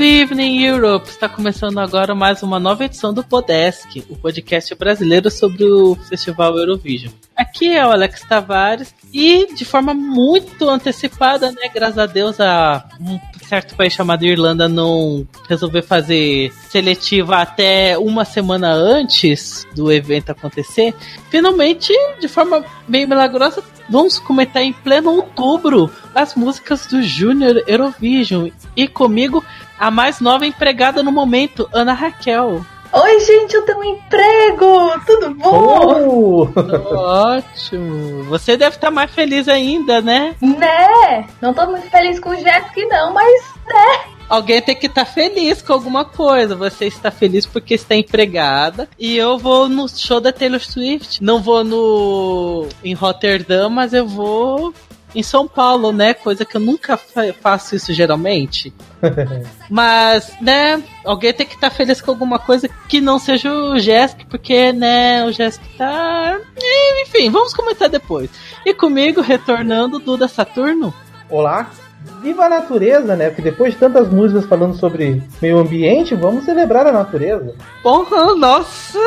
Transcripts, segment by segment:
Good evening, Europe! Está começando agora mais uma nova edição do Podesk, o podcast brasileiro sobre o Festival Eurovision. Aqui é o Alex Tavares e de forma muito antecipada, né? Graças a Deus, a um certo país chamado Irlanda não resolveu fazer seletiva até uma semana antes do evento acontecer. Finalmente, de forma meio milagrosa, vamos comentar em pleno outubro as músicas do Junior Eurovision. E comigo, a mais nova empregada no momento, Ana Raquel. Oi, gente, eu tenho um emprego! Tudo bom? Oh. Ótimo! Você deve estar mais feliz ainda, né? Né? Não tô muito feliz com o Jeff, não, mas né? Alguém tem que estar tá feliz com alguma coisa. Você está feliz porque está empregada. E eu vou no show da Taylor Swift. Não vou no em Rotterdam, mas eu vou em São Paulo, né? Coisa que eu nunca faço isso geralmente. Mas, né, alguém tem que estar tá feliz com alguma coisa que não seja o Jesk, porque, né, o Jesk tá. Enfim, vamos comentar depois. E comigo, retornando, Duda Saturno. Olá, viva a natureza, né? Porque depois de tantas músicas falando sobre meio ambiente, vamos celebrar a natureza. Porra, nossa!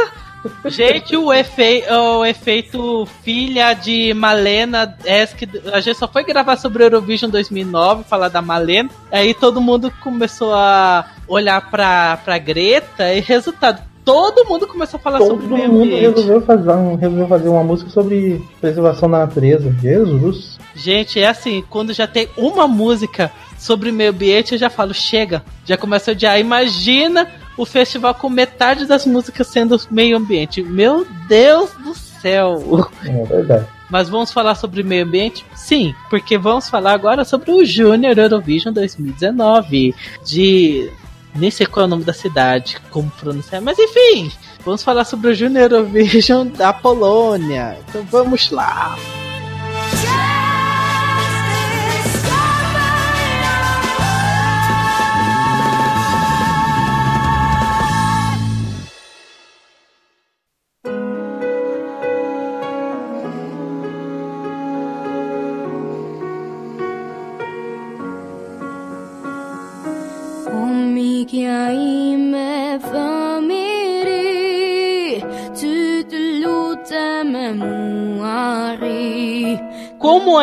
Gente, o, efe... o efeito filha de Malena, é que a gente só foi gravar sobre Eurovision 2009, falar da Malena, aí todo mundo começou a olhar pra, pra Greta e resultado, todo mundo começou a falar todo sobre o meio mundo resolveu fazer, resolveu fazer uma música sobre preservação da natureza. Jesus! Gente, é assim, quando já tem uma música sobre meio ambiente, eu já falo, chega, já começa a odiar. Imagina o festival com metade das músicas sendo meio ambiente. Meu Deus do céu! É verdade. Mas vamos falar sobre meio ambiente? Sim, porque vamos falar agora sobre o Junior Eurovision 2019. De. Nem sei qual é o nome da cidade, como pronunciar, mas enfim, vamos falar sobre o Junior Eurovision da Polônia. Então vamos lá!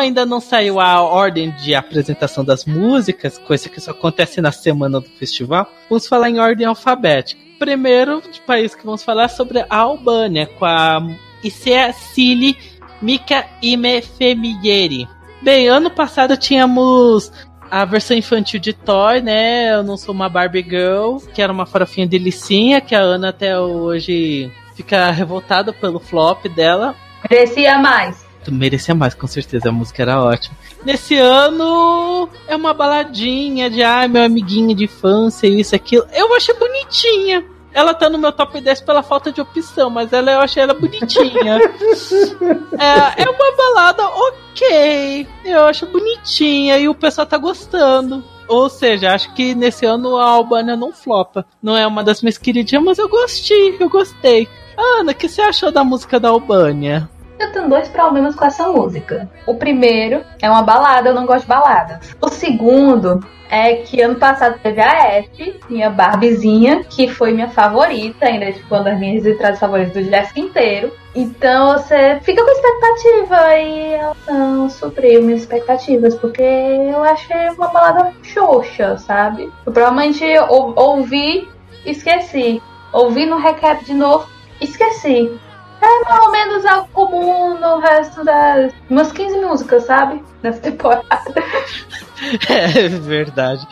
Ainda não saiu a ordem de apresentação das músicas, coisa que só acontece na semana do festival, vamos falar em ordem alfabética. Primeiro de país que vamos falar sobre a Albânia, com a Isea Sili Mika Ime. Bem, ano passado tínhamos a versão infantil de Toy, né? Eu não sou uma Barbie Girl, que era uma farofinha delicinha, que a Ana até hoje fica revoltada pelo flop dela. Merecia mais. Merecia mais, com certeza, a música era ótima. Nesse ano é uma baladinha de ai, ah, meu amiguinho de infância, isso, aquilo. Eu achei bonitinha. Ela tá no meu top 10 pela falta de opção, mas ela eu achei ela bonitinha. é, é uma balada ok. Eu acho bonitinha e o pessoal tá gostando. Ou seja, acho que nesse ano a Albânia não flopa. Não é uma das minhas queridinhas, mas eu gostei, eu gostei. Ana, o que você achou da música da Albânia? Eu tenho dois problemas com essa música. O primeiro é uma balada, eu não gosto de baladas. O segundo é que ano passado teve a F, minha Barbiezinha, que foi minha favorita, ainda tipo uma das minhas entradas favoritas do Jeff inteiro. Então você fica com expectativa e ela não supriu minhas expectativas, porque eu achei uma balada xoxa, sabe? Eu provavelmente ou, ouvi, esqueci. Ouvi no recap de novo, esqueci. É mais ou menos algo comum no resto das. umas 15 músicas, sabe? Nessa temporada. é verdade.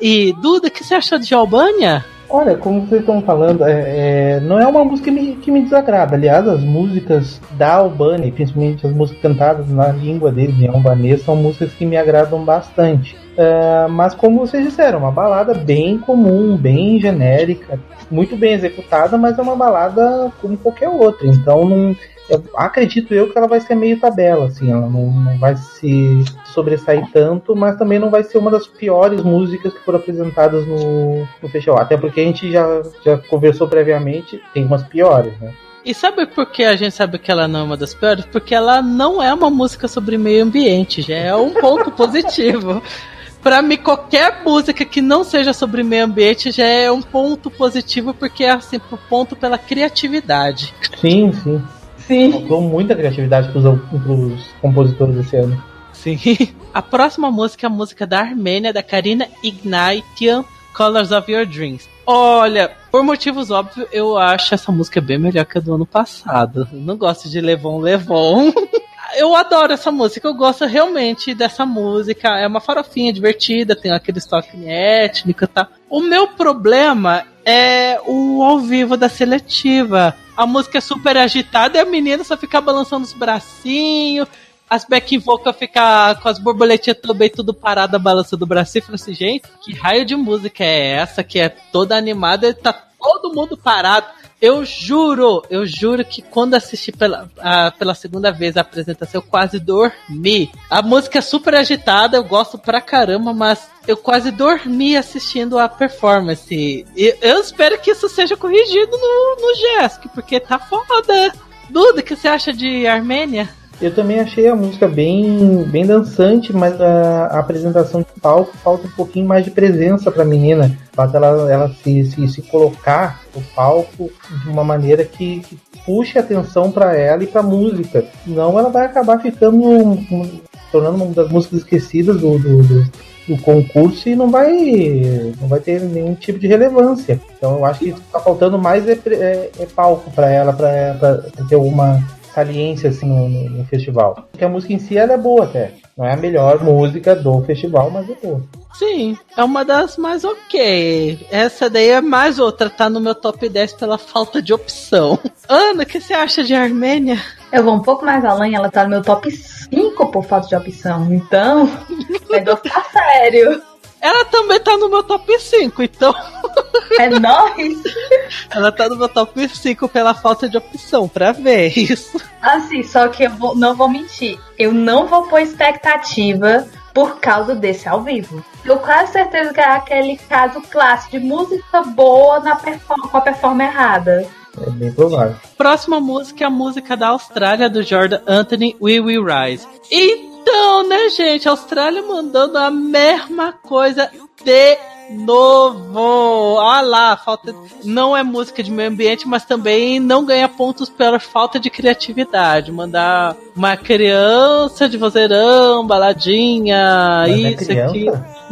E Duda, o que você achou de Albânia? Olha, como vocês estão falando, é, é, não é uma música que me, que me desagrada. Aliás, as músicas da Albânia, principalmente as músicas cantadas na língua deles, em albanês, são músicas que me agradam bastante. É, mas como vocês disseram, uma balada bem comum, bem genérica, muito bem executada, mas é uma balada como qualquer outra. Então não, eu acredito eu que ela vai ser meio tabela, assim, ela não, não, vai se sobressair tanto, mas também não vai ser uma das piores músicas que foram apresentadas no, no festival. Até porque a gente já, já conversou previamente, tem umas piores, né? E sabe por que a gente sabe que ela não é uma das piores? Porque ela não é uma música sobre meio ambiente, já é um ponto positivo. Pra mim, qualquer música que não seja sobre meio ambiente já é um ponto positivo, porque é assim, ponto pela criatividade. Sim, sim. Sim. Faltou muita criatividade pros, pros compositores desse ano. Sim. A próxima música é a música da Armênia, da Karina Ignatian, Colors of Your Dreams. Olha, por motivos óbvios, eu acho essa música bem melhor que a do ano passado. Eu não gosto de Levon Levon. eu adoro essa música, eu gosto realmente dessa música. É uma farofinha divertida, tem aquele toque étnico e tal. O meu problema é o ao vivo da seletiva. A música é super agitada e a menina só fica balançando os bracinhos. As back vocal ficar com as borboletinhas também tudo parada, balançando o bracinho. E fala assim, gente, que raio de música é essa que é toda animada e tá todo mundo parado? Eu juro, eu juro que quando assisti pela, a, pela segunda vez a apresentação, eu quase dormi. A música é super agitada, eu gosto pra caramba, mas eu quase dormi assistindo a performance. E eu espero que isso seja corrigido no, no GESC, porque tá foda. Duda, o que você acha de Armênia? Eu também achei a música bem, bem dançante, mas a, a apresentação de palco falta um pouquinho mais de presença para a menina. Falta ela, ela se, se, se, colocar no palco de uma maneira que, que puxe atenção para ela e para a música. Senão ela vai acabar ficando um, um, tornando uma das músicas esquecidas do, do, do, do, concurso e não vai, não vai ter nenhum tipo de relevância. Então eu acho que está faltando mais é, é, é palco para ela, para ter uma saliência assim no, no, no, festival. Porque a música em si ela é boa até. Não é a melhor música do festival, mas é boa. Sim, é uma das mais ok. Essa daí é mais outra, tá no meu top 10 pela falta de opção. Ana, o que você acha de Armênia? Eu vou um pouco mais além, ela tá no meu top 5 por falta de opção. Então, negócio tá sério. Ela também tá no meu top 5, então. É nóis! Ela tá no meu top 5 pela falta de opção, pra ver isso. Assim, só que eu vou, não vou mentir. Eu não vou pôr expectativa por causa desse ao vivo. Eu quase certeza que é aquele caso clássico de música boa na com a performance errada. É bem provável. Próxima música é a música da Austrália, do Jordan Anthony, We Will Rise. Então, né, gente? A Austrália mandando a mesma coisa de novo. Ah lá, falta. Não é música de meio ambiente, mas também não ganha pontos pela falta de criatividade. Mandar uma criança de vozeirão, baladinha, mas isso é aqui.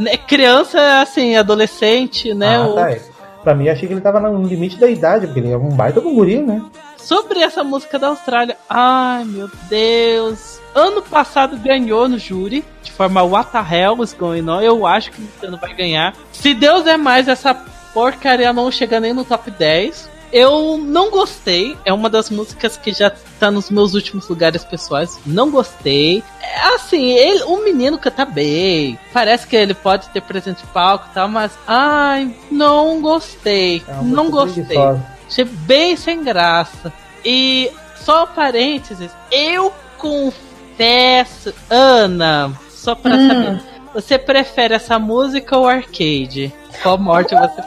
É criança, assim, adolescente, né? Ah, tá. Pra mim, achei que ele tava no limite da idade, porque ele é um baita guri, né? Sobre essa música da Austrália, ai meu Deus. Ano passado ganhou no júri, de forma what the hell is going on. Eu acho que esse ano vai ganhar. Se Deus é mais, essa porcaria não chega nem no top 10. Eu não gostei. É uma das músicas que já tá nos meus últimos lugares pessoais. Não gostei. É, assim, ele, o menino canta bem. Parece que ele pode ter presente de palco e tal, mas ai, não gostei. É não gostei. Achei bem sem graça. E só parênteses, eu confesso, Ana, só pra hum. saber, você prefere essa música ou arcade? Qual morte você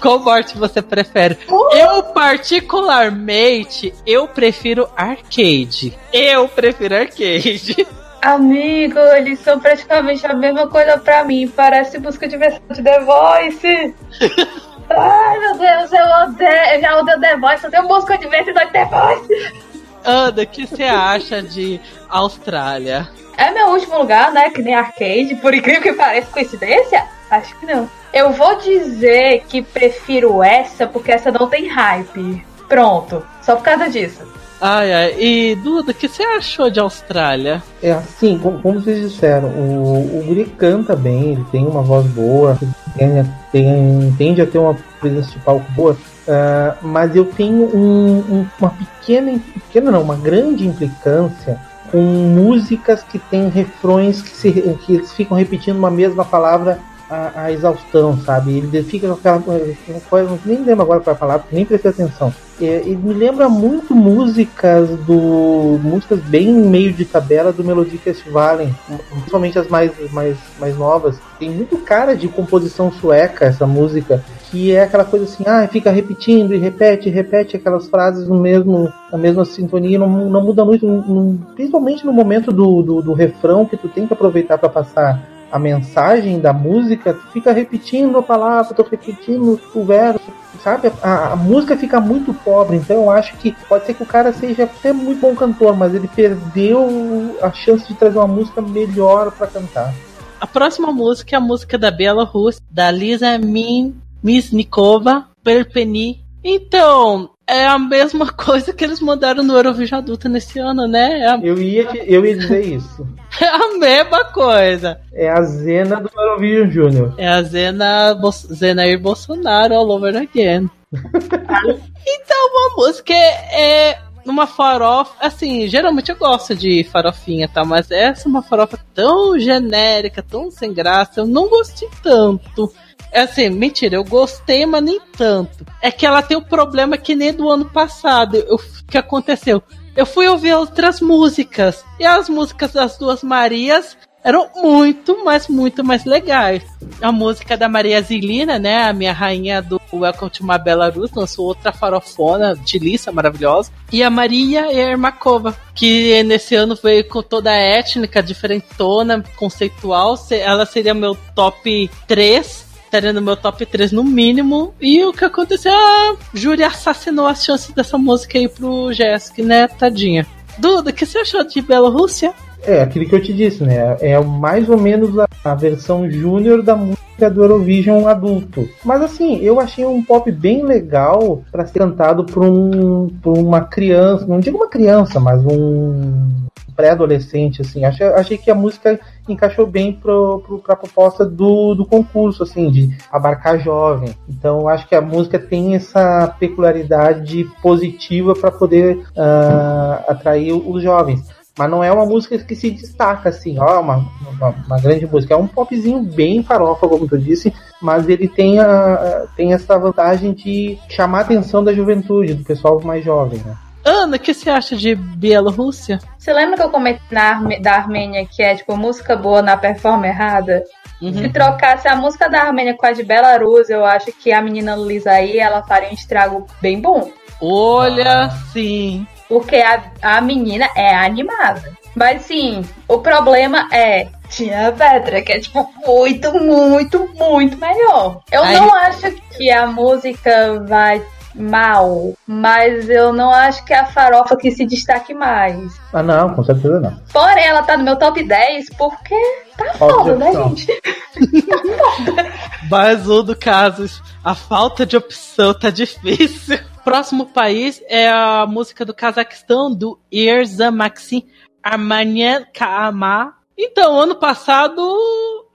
qual morte você prefere? Uh! Eu, particularmente, eu prefiro arcade. Eu prefiro arcade. Amigo, eles são praticamente a mesma coisa pra mim. Parece busca de versão de The Voice. Ai, meu Deus, eu odeio. Eu já odeio The Voice, eu tenho música de versão de The Voice. Anda, o que você acha de Austrália? É meu último lugar, né? Que nem arcade, por incrível que pareça, coincidência? Acho que não. Eu vou dizer que prefiro essa porque essa não tem hype. Pronto, só por causa disso. Ai, ai. E, Duda, o que você achou de Austrália? É assim, como, como vocês disseram, o, o Guri canta bem, ele tem uma voz boa, tem, tem, tende a ter uma presença de palco boa, uh, mas eu tenho um, um, uma pequena, pequena não, uma grande implicância com músicas que têm refrões que, se, que eles ficam repetindo uma mesma palavra a, a, exaustão, sabe? Ele fica com aquela coisa, nem lembro agora qual é a palavra, nem prestei atenção. Ele me lembra muito músicas do. músicas bem meio de tabela do Melody Festival, principalmente as mais, mais, mais novas. Tem muito cara de composição sueca essa música, que é aquela coisa assim, ah, fica repetindo e repete, repete aquelas frases no mesmo, na mesma sintonia, não, não muda muito, principalmente no momento do, do, do refrão que tu tem que aproveitar para passar a mensagem da música, tu fica repetindo a palavra, tu repetindo o verso, sabe? A, a, música fica muito pobre, então eu acho que pode ser que o cara seja até muito bom cantor, mas ele perdeu a chance de trazer uma música melhor para cantar. A próxima música é a música da Bielorrússia, da Lisa Min Misnikova, Perpeni. Então, é a mesma coisa que eles mandaram no Eurovision Adulta nesse ano, né? É a... eu, ia, eu ia dizer isso. é a mesma coisa. É a Zena do Eurovision Júnior. É a Zena Bo Zenair Bolsonaro all over again. então, uma música é, é uma farofa, assim, geralmente eu gosto de farofinha, tá? Mas essa é uma farofa tão genérica, tão sem graça, eu não gostei tanto. É assim, mentira, eu gostei, mas nem tanto. É que ela tem o um problema que nem do ano passado. O que aconteceu? Eu fui ouvir outras músicas. E as músicas das duas Marias eram muito, mas muito mais legais. A música da Maria Zilina, né? A minha rainha do Welcome to My Belarus, lançou outra farofona de lista maravilhosa. E a Maria Ermakova, que nesse ano veio com toda a étnica, diferentona, conceitual. Ela seria meu top 3 estaria no meu top 3 no mínimo. E o que aconteceu? A Júri assassinou as chances dessa música aí pro Jéssica, né, tadinha. Duda, o que você achou de Bielorrússia? É, aquilo que eu te disse, né? É mais ou menos a, a versão júnior da música do Eurovision adulto. Mas assim, eu achei um pop bem legal para ser cantado por, um, por uma criança, não digo uma criança, mas um pré-adolescente, assim. Achei, achei que a música encaixou bem pro, pro, pra proposta do, do concurso, assim, de abarcar jovem. Então, acho que a música tem essa peculiaridade positiva para poder uh, atrair os jovens. Mas não é uma música que se destaca assim, ó, uma, uma, uma, grande música. É um popzinho bem farofa, como tu disse, mas ele tem, a, tem essa vantagem de chamar a atenção da juventude, do pessoal mais jovem, né? Ana, o que você acha de Bielorrússia? Você lembra que eu comentei na, da Armênia que é tipo música boa na performance errada? Uhum. Se trocasse a música da Armênia com a de Belarus, eu acho que a menina Luísa aí ela faria um estrago bem bom. Olha, ah. sim. Porque a, a menina é animada. Mas sim, o problema é. Tinha a Petra, que é tipo muito, muito, muito melhor. Eu Aí... não acho que a música vai mal, mas eu não acho que é a farofa que se destaque mais. Ah, não, com certeza não. Porém, ela tá no meu top 10 porque tá foda, né, gente? tá foda. Mais um do caso, a falta de opção tá difícil. Próximo país é a música do Cazaquistão, do Irza Maxim Armanian Kaama. Então, ano passado,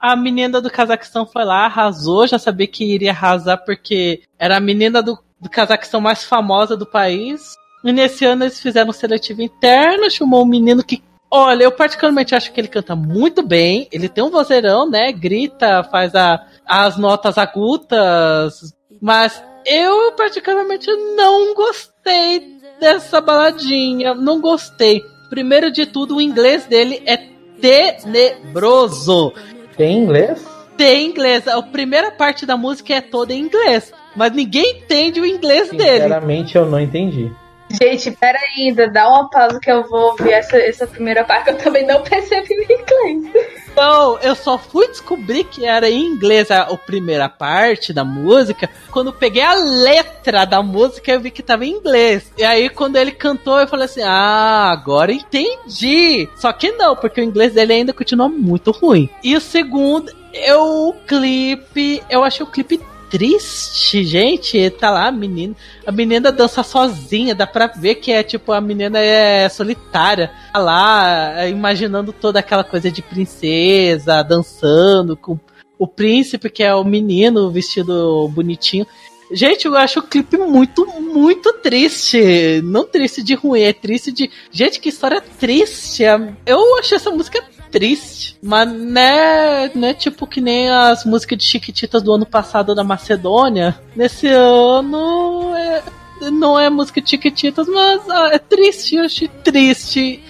a menina do Cazaquistão foi lá, arrasou, já sabia que iria arrasar porque era a menina do do Cazaquistão mais famosa do país. E nesse ano eles fizeram um seletivo interno, chamou um menino que. Olha, eu particularmente acho que ele canta muito bem. Ele tem um vozeirão, né? Grita, faz a, as notas agudas. Mas eu particularmente não gostei dessa baladinha. Não gostei. Primeiro de tudo, o inglês dele é tenebroso. Tem inglês? Tem inglês. A primeira parte da música é toda em inglês mas ninguém entende o inglês dele. Sinceramente, eu não entendi. Gente, pera ainda, dá uma pausa que eu vou ouvir essa, essa primeira parte que eu também não percebi o inglês. Não, eu só fui descobrir que era em inglês a, a primeira parte da música quando peguei a letra da música eu vi que tava em inglês. E aí quando ele cantou eu falei assim: "Ah, agora entendi". Só que não, porque o inglês dele ainda continua muito ruim. E o segundo, eu o clipe, eu achei o clipe triste, gente. Tá lá a menina. A menina dança sozinha, dá pra ver que é tipo, a menina é solitária. Tá lá, imaginando toda aquela coisa de princesa, dançando com o príncipe, que é o menino vestido bonitinho. Gente, eu acho o clipe muito, muito triste. Não triste de ruim, é triste de. Gente, que história triste. Eu achei essa música triste. Mas né, né, tipo que nem as músicas de Chiquititas do ano passado da Macedônia. Nesse ano é, não é música de Chiquititas, mas ah, é triste, eu achei triste.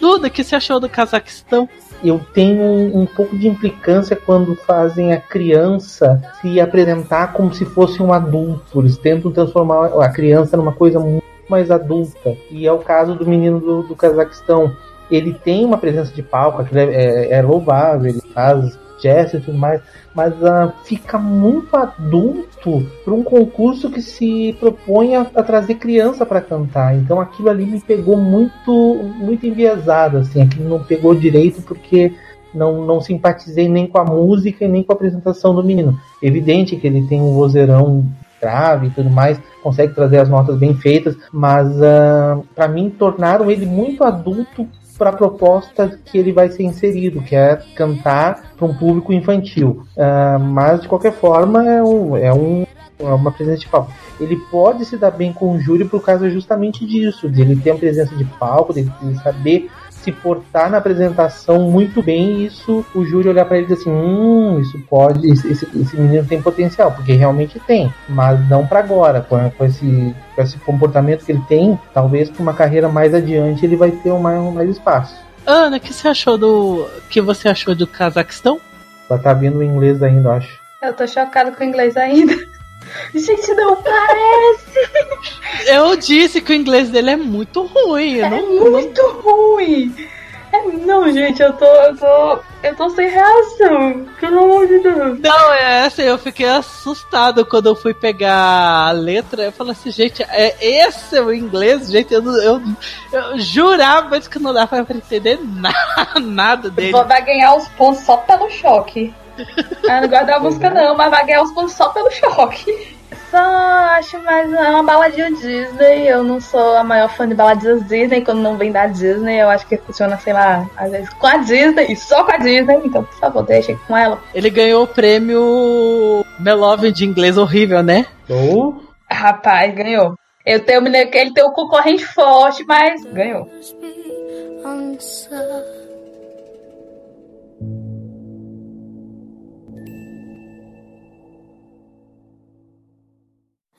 Duda, o que você achou do Cazaquistão? eu tenho um, um, pouco de implicância quando fazem a criança se apresentar como se fosse um adulto. Eles tentam transformar a criança numa coisa muito mais adulta. E é o caso do menino do, do Cazaquistão ele tem uma presença de palco, aquilo é, é, é louvável, ele faz jazz e tudo mais, mas uh, fica muito adulto para um concurso que se propõe a, a trazer criança para cantar. Então aquilo ali me pegou muito, muito enviesado, assim, aquilo não pegou direito porque não, não simpatizei nem com a música e nem com a apresentação do menino. Evidente que ele tem um vozeirão grave e tudo mais, consegue trazer as notas bem feitas, mas uh, ah, para mim tornaram ele muito adulto para a proposta que ele vai ser inserido, que é cantar para um público infantil. Uh, mas de qualquer forma é, um, é, um, é uma presença de palco. Ele pode se dar bem com o júri por causa justamente disso, de ele ter uma presença de palco, de ele saber se portar na apresentação muito bem, isso o júri olhar para ele e dizer assim, hum, isso pode, esse, esse, menino tem potencial, porque realmente tem, mas não para agora, com, com, esse, com esse comportamento que ele tem, talvez para uma carreira mais adiante ele vai ter um mais, um mais espaço. Ana, o que você achou do que você achou do Cazaquistão? Ela tá vindo o inglês ainda, acho. Eu tô chocado com o inglês ainda. Gente, não parece! Eu disse que o inglês dele é muito ruim. é não, muito não... ruim! É, não, gente, eu tô, eu tô. Eu tô sem reação. Pelo amor de Deus. Não, é assim, eu fiquei assustado quando eu fui pegar a letra. Eu falei assim, gente, é esse é o inglês, gente. Eu, eu, eu jurava que não dava pra entender nada, nada dele. Vai ganhar os pontos só pelo choque. Ah, não gosto da música não, mas vai ganhar os pontos só pelo choque. Só acho mais é uma baladinha Disney. Eu não sou a maior fã de baladinhas Disney. Quando não vem da Disney, eu acho que funciona, sei lá, às vezes com a Disney e só com a Disney. Então, por favor, deixem com ela. Ele ganhou o prêmio Melove de inglês horrível, né? Oh. Rapaz, ganhou. Eu tenho que ele tem um concorrente forte, mas ganhou.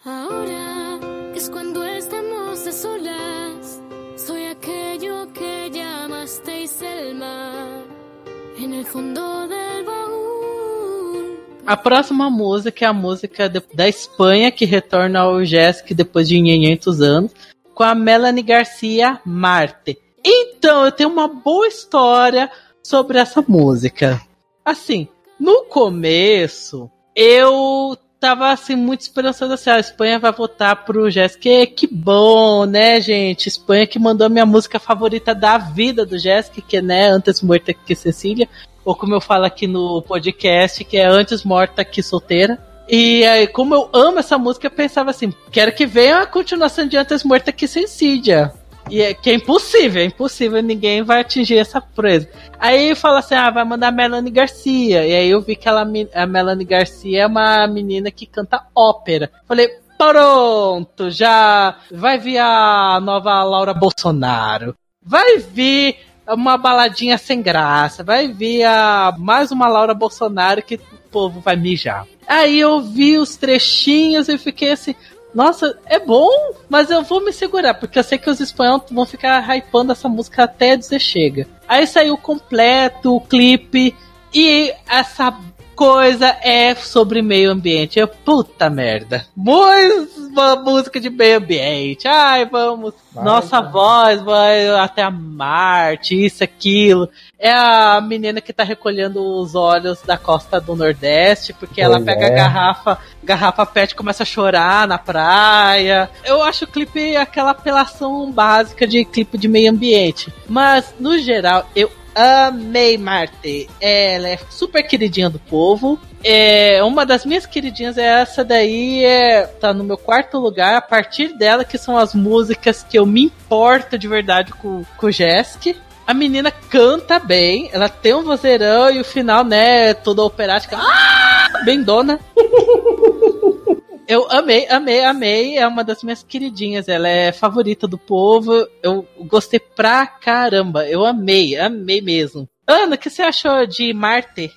Ahora es cuando estamos a solas. Soy aquello que llamasteis el mar. En el fondo del baúl. A próxima música é a música de, da Espanha que retorna ao Jessic depois de 500 anos, com a Melanie Garcia Marte. Então, eu tenho uma boa história sobre essa música. Assim, no começo, eu tava assim muito esperançoso assim, a Espanha vai votar pro Jéssica. Que bom, né, gente? Espanha que mandou a minha música favorita da vida do Jéssica, que é né, Antes Morta que Cecília, ou como eu falo aqui no podcast, que é Antes Morta que Solteira. E aí, como eu amo essa música, eu pensava assim, quero que venha a continuação de Antes Morta que Cecília. E é, que é impossível, é impossível, ninguém vai atingir essa presa. Aí fala assim: ah, vai mandar a Melanie Garcia. E aí eu vi que ela, a Melanie Garcia é uma menina que canta ópera. Falei, pronto, já vai vir a nova Laura Bolsonaro. Vai vir uma baladinha sem graça. Vai vir a, mais uma Laura Bolsonaro que o povo vai mijar. Aí eu vi os trechinhos e fiquei assim, nossa, é bom, mas eu vou me segurar, porque eu sei que os espanhóis vão ficar hypando essa música até dizer chega. Aí saiu completo o clipe e essa coisa é sobre meio ambiente. Eu, puta merda. Uma música de meio ambiente. Ai, vamos. Vai, Nossa vai. voz vai até a Marte, isso, aquilo. É a menina que tá recolhendo os olhos da costa do Nordeste, porque pois ela pega é. a garrafa, garrafa pet e começa a chorar na praia. Eu acho o clipe aquela apelação básica de clipe de meio ambiente. Mas, no geral, eu Amei Marte. Ela é super queridinha do povo. É, uma das minhas queridinhas é essa daí, é, tá no meu quarto lugar. A partir dela, que são as músicas que eu me importo de verdade com, com o Jesk. A menina canta bem, ela tem um vozeirão e o final, né, toda operática. Ah, bem dona. Eu amei, amei, amei. É uma das minhas queridinhas. Ela é favorita do povo. Eu gostei pra caramba. Eu amei, amei mesmo. Ana, o que você achou de Marte?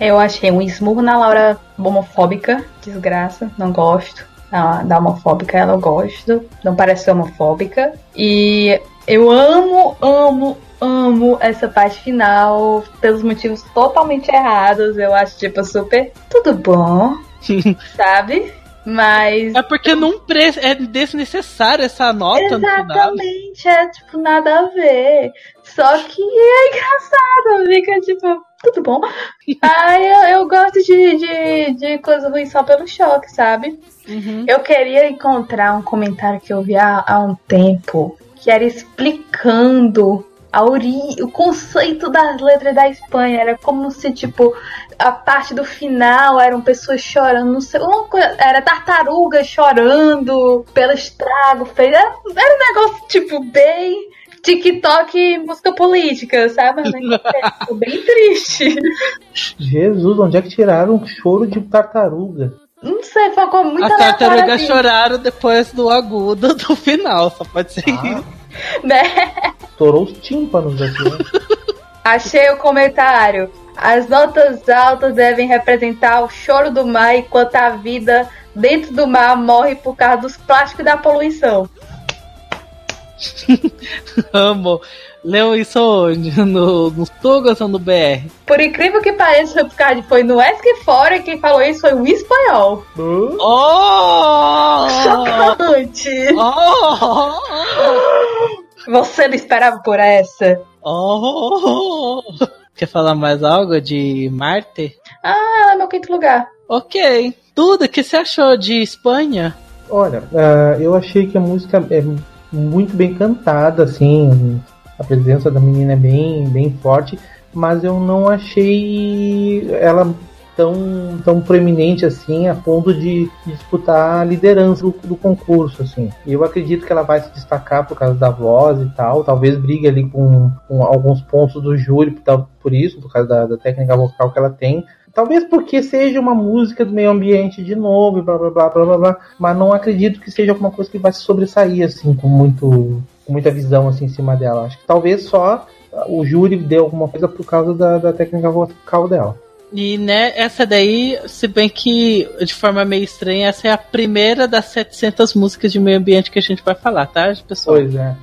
Eu achei um esmurro na Laura homofóbica. Desgraça, não gosto. Da, da homofóbica ela eu gosto. Não parece ser homofóbica. E eu amo, amo, amo essa parte final pelos motivos totalmente errados. Eu acho, tipo, super tudo bom. sabe? Mas. É porque não pre... é desnecessário essa nota Exatamente, é tipo nada a ver. Só que é engraçado, fica tipo, tudo bom? Ai, eu, eu gosto de, de, de coisa ruim só pelo choque, sabe? Uhum. Eu queria encontrar um comentário que eu vi há, há um tempo que era explicando a ori o conceito das letras da Espanha. Era como se, tipo, a parte do final eram pessoas chorando, não sei, uma coisa, era tartaruga chorando pelo estrago feito. Era, era um negócio, tipo, bem. TikTok música política, sabe? Negócio bem triste. Jesus, onde é que tiraram um choro de tartaruga? Não sei, foi com muita As tartarugas assim. choraram depois do agudo do final, só pode ser Ah, isso. né? Estourou os tímpanos aqui. né? Achei o comentário. As notas altas devem representar o choro do mar enquanto a vida dentro do mar morre por causa dos plásticos e da poluição. Amo. Leu isso onde? No, no Tugas ou no BR? Por incrível que pareça, o card foi no Ask Fora e quem falou isso foi um espanhol. Hã? Oh! Chocante! Oh! Você não esperava por essa? Oh! Quer falar mais algo de Marte? Ah, ela é meu quinto lugar. Ok. Tudo o que você achou de Espanha? Olha, ah, eu achei que a música é muito bem cantada, assim, a presença da menina é bem, bem forte, mas eu não achei ela tão, tão proeminente assim a ponto de disputar a liderança do, do concurso, assim. Eu acredito que ela vai se destacar por causa da voz e tal, talvez brigue ali com, com alguns pontos do júri por, isso, por causa da, da técnica vocal que ela tem, Talvez porque seja uma música do meio ambiente de novo, blá blá blá blá blá blá, mas não acredito que seja alguma coisa que vai se sobressair assim com muito com muita visão assim em cima dela. Acho que talvez só o júri deu alguma coisa por causa da, da técnica vocal dela. E né, essa daí, se bem que de forma meio estranha, essa é a primeira das 700 músicas de meio ambiente que a gente vai falar, tá, pessoal? Pois é.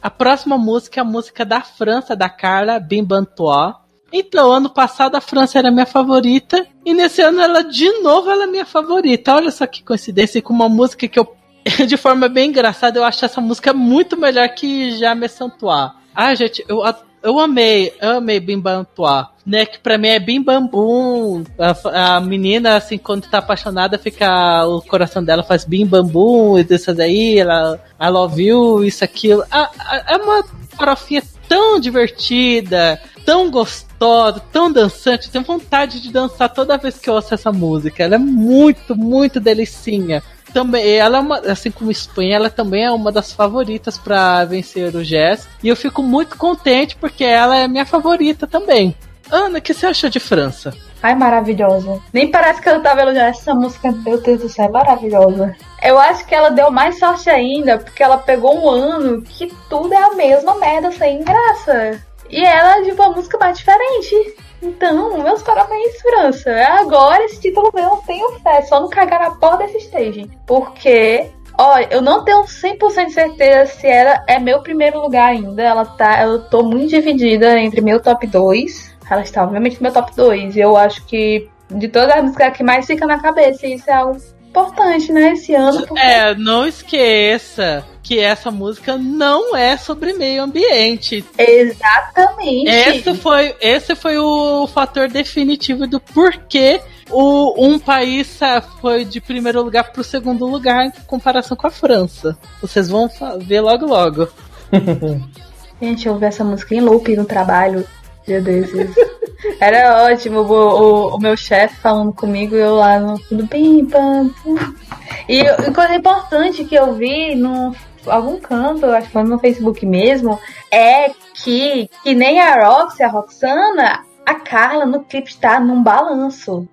A próxima música é a música da França, da Carla Bimbantois. Então, ano passado a França era minha favorita e nesse ano ela de novo ela é minha favorita. Olha só que coincidência e com uma música que eu de forma bem engraçada, eu acho essa música muito melhor que Jamais Santois. Ah, gente, eu, eu amei, eu amei Bim Bam Toi, né? Que pra mim é Bim Bam Bum. A, a, menina, assim, quando tá apaixonada, fica. O coração dela faz Bim Bam Bum e dessas aí, ela. I love you, isso, aquilo. Ah, é uma farofinha tão divertida, tão gostosa, tão dançante. Eu tenho vontade de dançar toda vez que eu ouço essa música. Ela é muito, muito delicinha também, ela é uma, assim como Espanha, ela também é uma das favoritas para vencer o Jazz. E eu fico muito contente porque ela é minha favorita também. Ana, o que você achou de França? Ai, maravilhosa. Nem parece que eu tava elogiando essa música. Meu Deus do céu, é maravilhosa. Eu acho que ela deu mais sorte ainda, porque ela pegou um ano que tudo é a mesma merda, sem graça. E ela é de uma música mais diferente. Então, meus parabéns, França. Agora esse título eu tenho fé. Só não cagar na porta desse stage. Porque, olha, eu não tenho 100% de certeza se ela é meu primeiro lugar ainda. Ela tá. Eu tô muito dividida entre meu top 2. Ela está, obviamente, no meu top 2. E eu acho que de todas as músicas que mais fica na cabeça, isso é algo importante, né, esse ano. Porque... É, não esqueça que essa música não é sobre meio ambiente. Exatamente. Esse foi, esse foi o fator definitivo do porquê o, um país foi de primeiro lugar para o segundo lugar em comparação com a França. Vocês vão ver logo logo. Gente, eu ouvi essa música em loop no trabalho. Dia desses. Era ótimo o, o, o meu chefe falando comigo e eu lá no tudo bem, pam, E, e coisa importante que eu vi no algum canto, acho que foi no Facebook mesmo, é que, que nem a Roxy, a Roxana, a Carla no clipe está num balanço.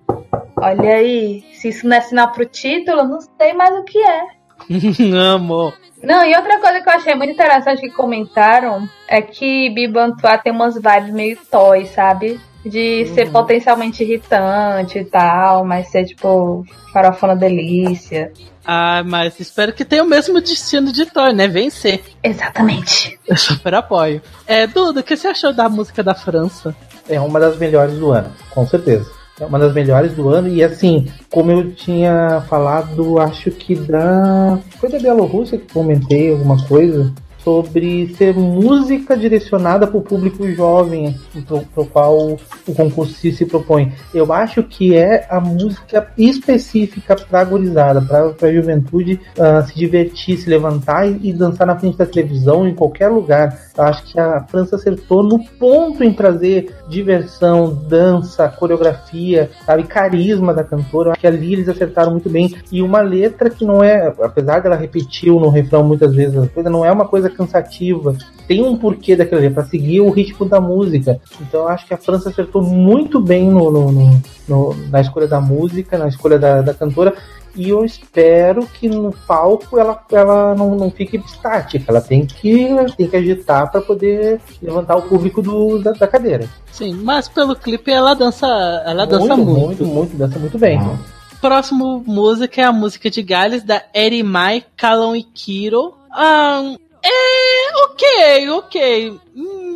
Olha aí, se isso não é sinal pro título, eu não sei mais o que é. Amo. Não, e outra coisa que eu achei muito interessante que comentaram é que Bibantua tem umas vibes meio toy, sabe? De Uhum. ser potencialmente irritante e tal, mas ser tipo farofona delícia. Ah, mas espero que tenha o mesmo destino de Thor, né? Vencer. Exatamente. Eu super apoio. É, Duda, o que você achou da música da França? É uma das melhores do ano, com certeza. É uma das melhores do ano e assim, como eu tinha falado, acho que da. Foi da Bielorrússia que comentei alguma coisa. Sobre ser música direcionada para o público jovem, para o qual o concurso se, propõe. Eu acho que é a música específica para a gurizada, para a juventude uh, se divertir, se levantar e, e, dançar na frente da televisão, em qualquer lugar. Eu acho que a França acertou no ponto em trazer diversão, dança, coreografia, sabe, carisma da cantora. Eu acho que ali eles acertaram muito bem. E uma letra que não é, apesar dela repetiu no refrão muitas vezes coisa, não é uma coisa cansativa. Tem um porquê daquilo ali, para seguir o ritmo da música. Então eu acho que a França acertou muito bem no, no, no, na escolha da música, na escolha da, da cantora e eu espero que no palco ela, ela não, não fique estática, ela tem que, tem que agitar para poder levantar o público do, da, da, cadeira. Sim, mas pelo clipe ela dança, ela muito, dança muito. Muito, muito, dança muito bem. Uhum. Próximo música é a música de Gales da Erimai Kalon Ikiro. Um, é ok, ok.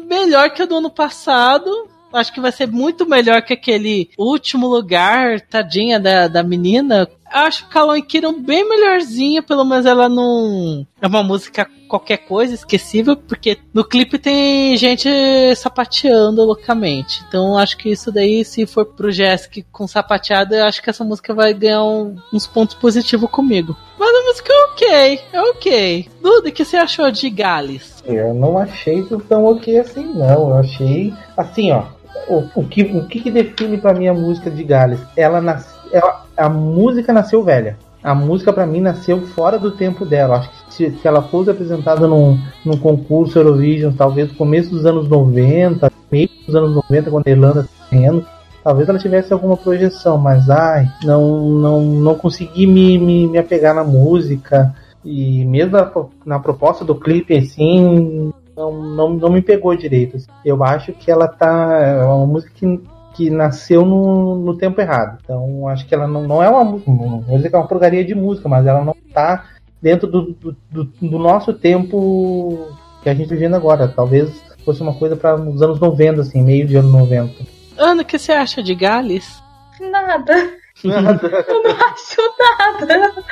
Melhor que a do ano passado. Acho que vai ser muito melhor que aquele último lugar, tadinha da, da menina, acho Kalon Kiron bem melhorzinha, pelo menos ela não é uma música qualquer coisa, esquecível, porque no clipe tem gente sapateando loucamente. Então acho que isso daí, se for pro Jessica com sapateada, eu acho que essa música vai ganhar um, uns pontos positivos comigo. Mas a música é ok, é ok. Duda, o que você achou de Gales? Eu não achei tão ok assim, não. Eu achei assim, ó. O, o que, o que, que define para mim a música de Gales? Ela nasceu. A música nasceu velha. A música para mim nasceu fora do tempo dela. Acho que se, se, ela fosse apresentada num, num concurso Eurovision, talvez no começo dos anos 90, meio dos anos 90, quando a Irlanda estava talvez ela tivesse alguma projeção, mas ai, não, não, não consegui me, me, me apegar na música. E mesmo na, na proposta do clipe, assim, não, não, não me pegou direito. Eu acho que ela tá. É uma música que que nasceu no, no tempo errado. Então acho que ela não, não é uma música, não vou dizer que é uma porcaria de música, mas ela não está dentro do, do, do, do, nosso tempo que a gente está vivendo agora. Talvez fosse uma coisa para os anos 90, assim, meio de ano 90. Ana, o que você acha de Gales? Nada. Nada. eu não acho nada.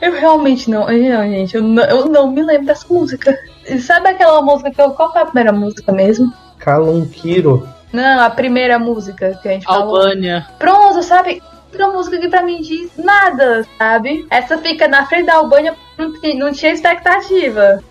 Eu realmente não. Não, gente, eu não, eu não me lembro dessa música. Sabe aquela música que eu. Qual foi a primeira música mesmo? Calunquiro. Não, a primeira música que a gente falou. Albânia. Pronto, sabe? Uma música que pra mim diz nada, sabe? Essa fica na frente da Albânia, não, não tinha expectativa.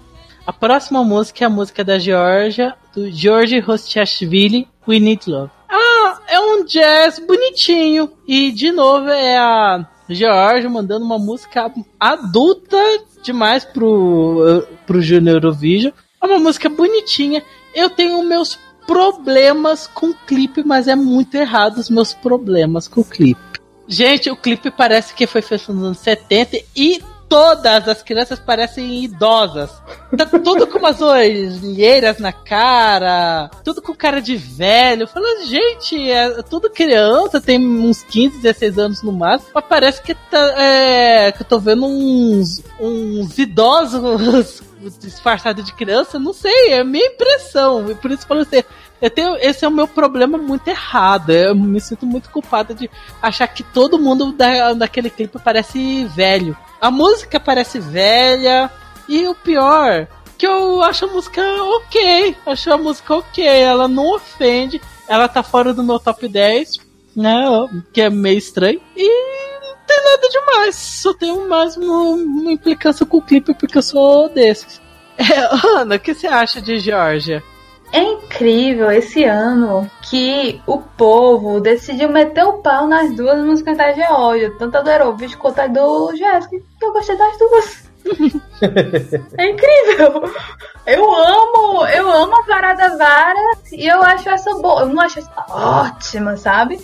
A próxima música é a música da Georgia, do George Rostiashvili, We Need Love. Ah, é um jazz bonitinho. E, de novo, é a Georgia mandando uma música adulta demais pro, pro Junior Eurovision. É uma música bonitinha. Eu tenho meus problemas com o clipe, mas é muito errado os meus problemas com o clipe. Gente, o clipe parece que foi feito nos anos 70 e todas as crianças parecem idosas. Tá tudo com umas olheiras na cara, tudo com cara de velho. Falando, gente, é tudo criança, tem uns 15, 16 anos no máximo, mas parece que, tá, é, que eu tô vendo uns, uns idosos disfarçado de criança, não sei, é a minha impressão. E por isso eu falo assim, eu tenho, esse é o meu problema muito errado. Eu me sinto muito culpada de achar que todo mundo da, daquele clipe parece velho. A música parece velha. E o pior, que eu acho a música ok. Acho a música ok. Ela não ofende. Ela tá fora do meu top 10, né? Que é meio estranho. E tem nada demais. Só tenho mais uma, uma implicância com o clipe porque eu sou desses. É, Ana, o que você acha de Georgia? É incrível esse ano que o povo decidiu meter o pau nas duas músicas da Georgia, tanto a do Eurovision quanto a do Jéssica. Eu gostei das duas. é incrível. Eu amo, eu amo a Varada Vara e eu acho essa boa. Eu não acho essa ótima, sabe?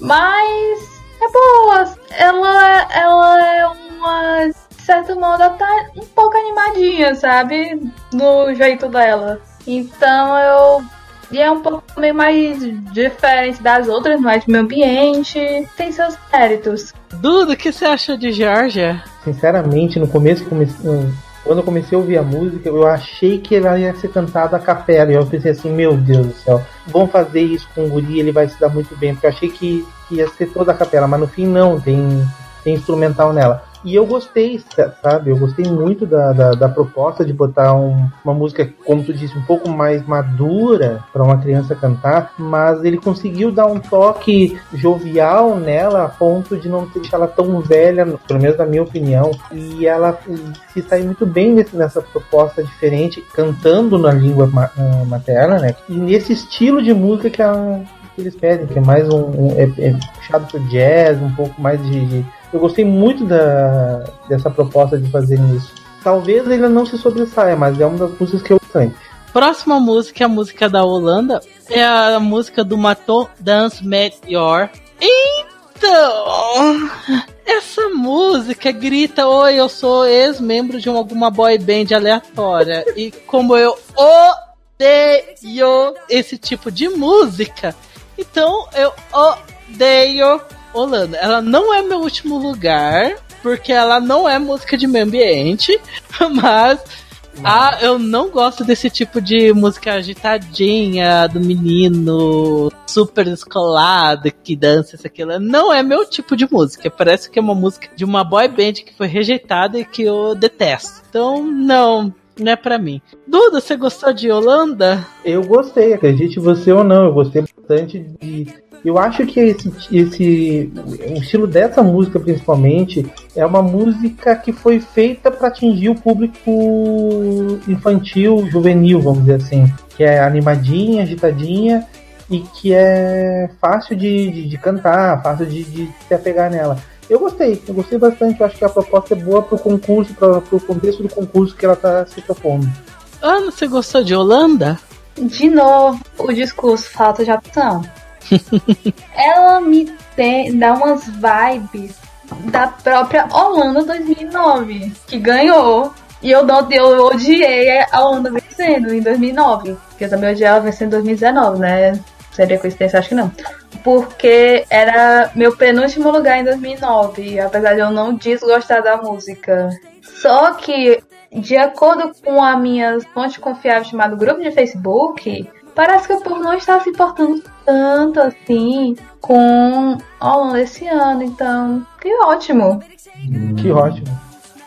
Mas é boa. Ela, ela é uma, de certo modo, tá um pouco animadinha, sabe? No jeito dela. Então eu. E é um pouco meio mais diferente das outras, mais meio ambiente. Tem seus méritos. Duda, o que você achou de Georgia? Sinceramente, no começo, quando eu comecei a ouvir a música, eu achei que ela ia ser cantada a capela. E eu pensei assim, meu Deus do céu, vão fazer isso com o Guri, ele vai se dar muito bem. Porque eu achei que, que ia ser toda a capela, mas no fim não, tem, tem instrumental nela. E eu gostei, sabe? Eu gostei muito da, da, da proposta de botar um, uma música, como tu disse, um pouco mais madura para uma criança cantar, mas ele conseguiu dar um toque jovial nela a ponto de não deixar ela tão velha, pelo menos na minha opinião. E ela se sai muito bem nesse, nessa proposta diferente, cantando na língua uh, materna, né? E nesse estilo de música que, a, que eles pedem, que é mais um. um é, é puxado pro jazz, um pouco mais de, de eu gostei muito da, dessa proposta de fazer isso. Talvez ele não se sobressaia, mas é uma das músicas que eu gosto. Próxima música é a música da Holanda. É a música do Maton Dance Meteor. Então, essa música grita: Oi, eu sou ex-membro de alguma boy band aleatória. e como eu odeio esse tipo de música, então eu odeio Holanda. Ela não é meu último lugar, porque ela não é música de meio ambiente, mas ah, eu não gosto desse tipo de música agitadinha do menino super descolado que dança isso aquilo. Não é meu tipo de música. Parece que é uma música de uma boy band que foi rejeitada e que eu detesto. Então, não, não é pra mim. Duda, você gostou de Holanda? Eu gostei, acredite você ou não, eu gostei bastante de eu acho que esse, esse o estilo dessa música principalmente é uma música que foi feita para atingir o público infantil, juvenil, vamos dizer assim, que é animadinha, agitadinha e que é fácil de, de, de cantar, fácil de, de se apegar nela. Eu gostei, eu gostei bastante. Eu acho que a proposta é boa pro concurso, para o contexto do concurso que ela tá se propondo. Ana, você gostou de Holanda? De novo, o discurso falta de opção. ela me tem, dá umas vibes da própria Holanda 2009, que ganhou. E eu, não, eu odiei a Holanda vencendo em 2009. Porque eu também odiei ela vencendo em 2019, né? Seria coincidência? Acho que não. Porque era meu penúltimo lugar em 2009, apesar de eu não desgostar da música. Só que, de acordo com a minha fonte confiável chamada grupo de Facebook, parece que o povo não está se importando tanto assim com Holanda esse ano. Então, que ótimo. Que ótimo.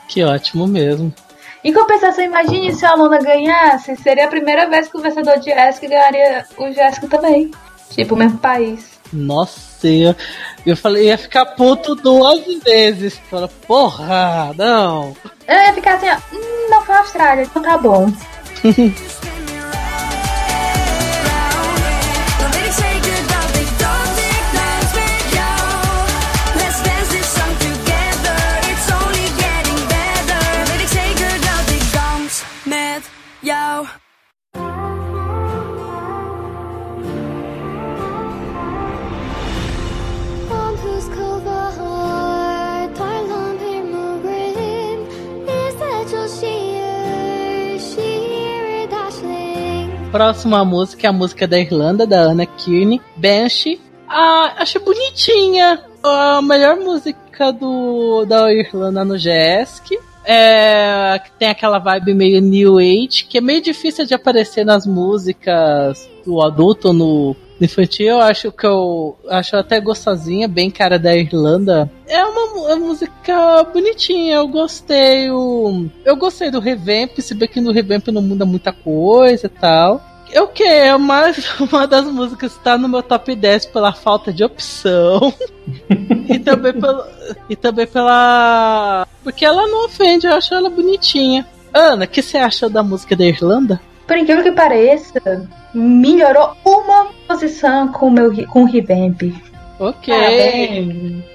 Que ótimo mesmo. Em compensação, imagine se a Holanda ganhasse, seria a primeira vez que o vencedor de ESC ganharia o Jéssica também. Tipo, o mesmo país. Nossa, eu, eu falei, ia ficar puto duas vezes. Fala, porra, não. Eu ia ficar assim, ó, hum, não foi a Austrália, então tá bom. próxima música é a música da Irlanda, da Anna Kearney, Banshee. Ah, achei bonitinha. A melhor música do, da Irlanda no GESC. É, tem aquela vibe meio New Age, que é meio difícil de aparecer nas músicas do adulto no infantil. Eu acho que eu acho até gostosinha, bem cara da Irlanda. É uma, uma música bonitinha, eu gostei. Eu, eu gostei do revamp, se bem que no revamp não muda muita coisa e tal. É o que? É mais uma das músicas que está no meu top 10 pela falta de opção. e, também pelo, e também pela. Porque ela não ofende, eu acho ela bonitinha. Ana, o que você acha da música da Irlanda? Por incrível que pareça, melhorou uma posição com o meu com o revamp. Ok.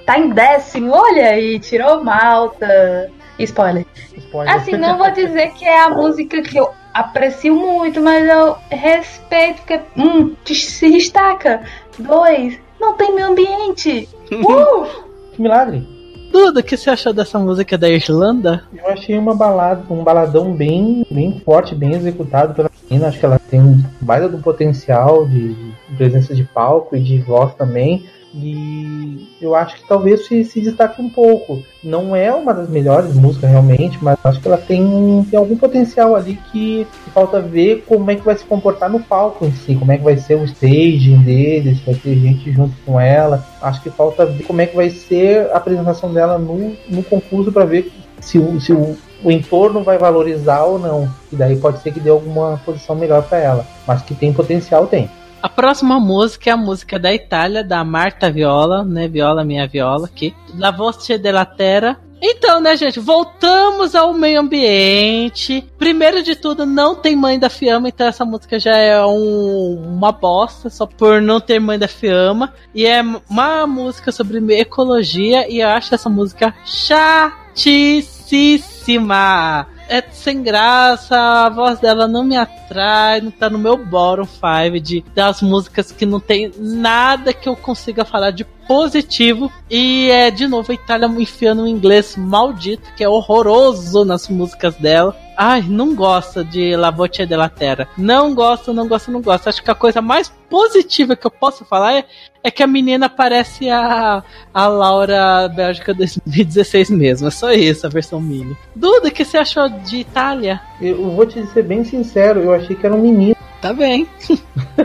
tá em décimo, olha aí, tirou malta. Spoiler. Spoiler. Assim, não vou dizer que é a música que eu aprecio muito, mas eu respeito, porque um, se destaca. Dois, não tem meio ambiente. Uh! que milagre. Duda, o que você achou dessa música da Irlanda? Eu achei uma balada, um baladão bem, bem forte, bem executado pela menina. Acho que ela tem um baita do potencial de, presença de palco e de voz também. E eu acho que talvez se, se destaque um pouco. Não é uma das melhores músicas realmente, mas acho que ela tem, tem algum potencial ali que, que, falta ver como é que vai se comportar no palco em si, como é que vai ser o staging deles, vai ter gente junto com ela. Acho que falta ver como é que vai ser a apresentação dela no, no concurso para ver se, se o, o entorno vai valorizar ou não. E daí pode ser que dê alguma posição melhor para ela. Mas que tem potencial, tem. A próxima música é a música da Itália, da Marta Viola, né? Viola, minha viola aqui. La Voce della Terra. Então, né, gente, voltamos ao meio ambiente. Primeiro de tudo, não tem mãe da Fiamma, então essa música já é um, uma bosta, só por não ter mãe da Fiamma. E é uma música sobre ecologia, e eu acho essa música chatíssima é sem graça, a voz dela não me atrai, não tá no meu bottom 5 de das músicas que não tem nada que eu consiga falar de positivo. E é de novo a Itália enfiando um inglês maldito, que é horroroso nas músicas dela. Ai, não gosta de La Voce della Terra. Não gosto, não gosto, não gosto. Acho que a coisa mais positiva que eu posso falar é, é que a menina parece a, a Laura Bélgica 2016 mesmo. É só isso, a versão mini. Duda, o que você achou de Itália? Eu vou te ser bem sincero, eu achei que era um menino. Tá bem.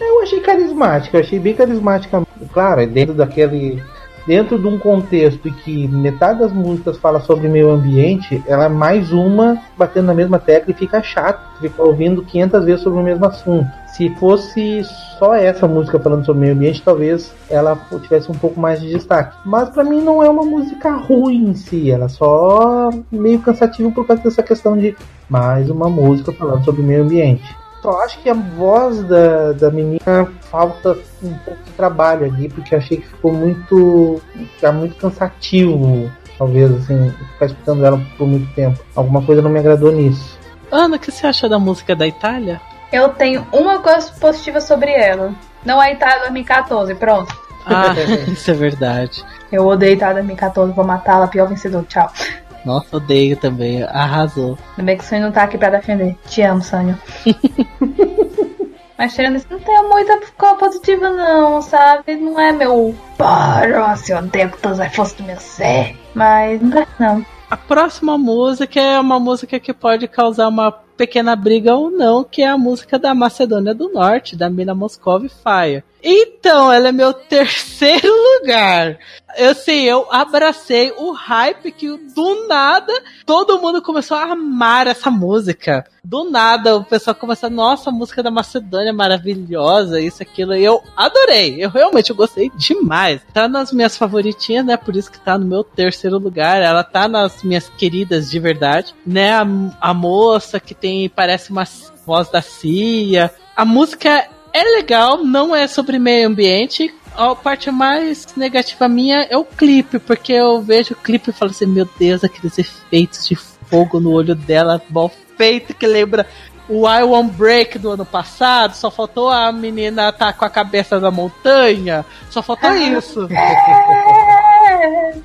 eu achei carismática, achei bem carismática. Claro, é dentro daquele dentro de um contexto em que metade das músicas fala sobre meio ambiente, ela é mais uma batendo na mesma tecla e fica chato, fica ouvindo 500 vezes sobre o mesmo assunto. Se fosse só essa música falando sobre meio ambiente, talvez ela tivesse um pouco mais de destaque. Mas para mim não é uma música ruim em si, ela é só meio cansativa por causa dessa questão de mais uma música falando sobre meio ambiente. Só acho que a voz da, da menina falta um pouco de trabalho ali, porque achei que ficou muito. Ficar muito cansativo, talvez, assim, ficar escutando ela por muito tempo. Alguma coisa não me agradou nisso. Ana, o que você acha da música da Itália? Eu tenho uma coisa positiva sobre ela. Não é Itália 2014, pronto. Ah, isso é verdade. Eu odeio Itália 2014, vou matá-la, pior vencedor, tchau. Nossa, odeio também. Arrasou. Ainda bem que o Sonho não tá aqui pra defender. Te amo, Sonho. Mas tirando isso, não tem muita coisa positiva, não, sabe? Não é meu. Para, se eu odeio com todas as forças do meu ser. Mas não não. A próxima música é uma música que pode causar uma pequena briga ou não, que é a música da Macedônia do Norte, da Mina Moscov Fire. Então, ela é meu terceiro lugar. Eu sei, eu abracei o hype que do nada todo mundo começou a amar essa música. Do nada o pessoal começou nossa, a música da Macedônia é maravilhosa, isso, aquilo. E eu adorei. Eu realmente eu gostei demais. Tá nas minhas favoritinhas, né? Por isso que tá no meu terceiro lugar. Ela tá nas minhas queridas de verdade, né? A, a moça que tem, parece uma voz da Cia. A música é legal, não é sobre meio ambiente. A parte mais negativa minha é o clipe, porque eu vejo o clipe e falo assim: meu Deus, aqueles efeitos de fogo no olho dela, mal feito, que lembra o I Won't Break do ano passado. Só faltou a menina estar tá com a cabeça na montanha. Só faltou isso.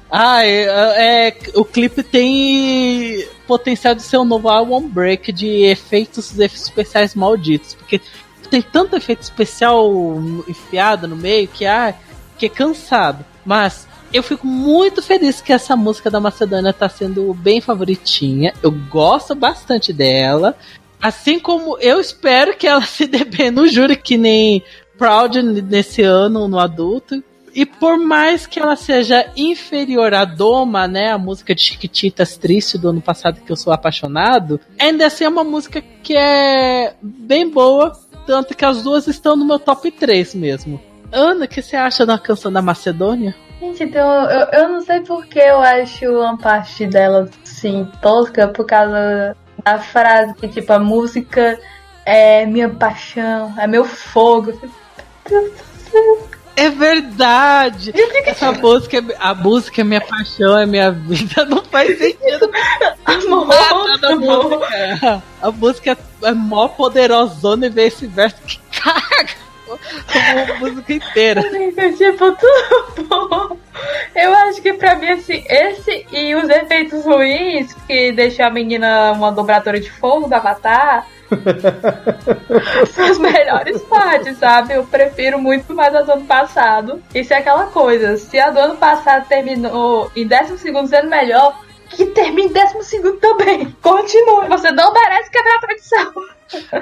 ah, é, é, o clipe tem potencial de ser um novo I Won't Break de efeitos, efeitos especiais malditos. Porque tem tanto efeito especial enfiado no meio que, ah, que é cansado. Mas eu fico muito feliz que essa música da Macedônia tá sendo bem favoritinha. Eu gosto bastante dela. Assim como eu espero que ela se dê bem no júri, que nem Proud nesse ano no adulto. E por mais que ela seja inferior à Doma, né, a música de Chiquititas Triste do ano passado que eu sou apaixonado, ainda assim é uma música que é bem boa, tanto que as duas estão no meu top 3 mesmo. Ana, o que você acha da canção da Macedônia? Gente, então, eu, eu não sei porque eu acho uma parte dela, assim, tosca, por causa da frase que, tipo, a música é minha paixão, é meu fogo. É verdade! Essa música, a música é minha paixão, é minha vida, não faz sentido. Amor, nada música. A música é mó poderosona e vê esse verso que caga. a música inteira. tipo, tudo bom. Eu acho que pra mim, assim, esse e os efeitos ruins, que deixou a menina uma dobradora de fogo da Avatar, são as melhores partes, sabe? Eu prefiro muito mais a do ano passado. Isso é aquela coisa, se a do ano passado terminou em 12 segundos sendo melhor, que termine em 12 também. Continue, você não merece quebrar a tradição.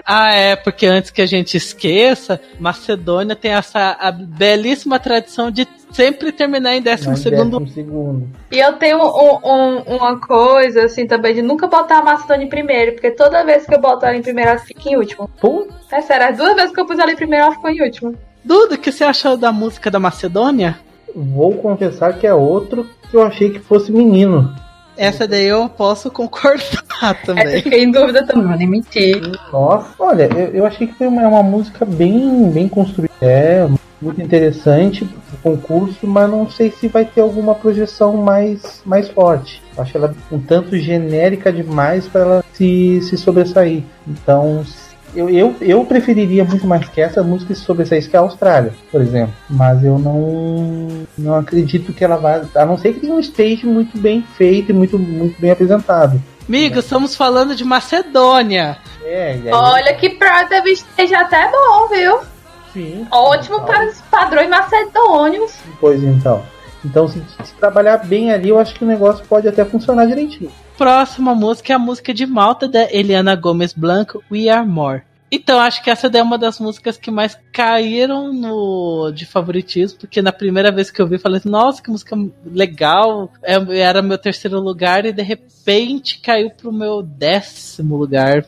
Ah, é, porque antes que a gente esqueça, Macedônia tem essa belíssima tradição de sempre terminar em décimo segundo. Décimo segundo. E eu tenho um, um, uma coisa, assim, também, de nunca botar a Macedônia em primeiro, porque toda vez que eu boto ela em primeiro, ela fica em último. Pô, É sério, as duas vezes que eu pus ela em primeiro, ela ficou em último. Duda, o que você achou da música da Macedônia? vou confessar que é outro que eu achei que fosse menino. Essa daí eu posso concordar É, também. fiquei em dúvida também, vou nem mentir. Nossa, olha, eu, eu achei que foi uma, uma música bem, bem construída, é muito interessante o concurso, mas não sei se vai ter alguma projeção mais, mais forte. Eu acho ela um tanto genérica demais para ela se, se sobressair. Então, eu, eu, eu preferiria muito mais que essa música se sobressaísse que a Austrália, por exemplo. Mas eu não, não acredito que ela vá. A não ser que tenha um stage muito bem feito e muito, muito bem apresentado. Amigo, estamos falando de Macedônia. É, e aí, Olha que Private esteja até bom, viu? sim, Ótimo então- para os padrões macedônios. Pois então. Então, se, se trabalhar bem ali, eu acho que o negócio pode até funcionar direitinho. Próxima música é a música de Malta da Eliana Gomes Blanco, We Are More. Então, acho que essa é uma das músicas que mais caíram no de favoritismo, porque na primeira vez que eu vi, falei, nossa, que música legal, É, era meu terceiro lugar, e de repente caiu pro meu décimo lugar.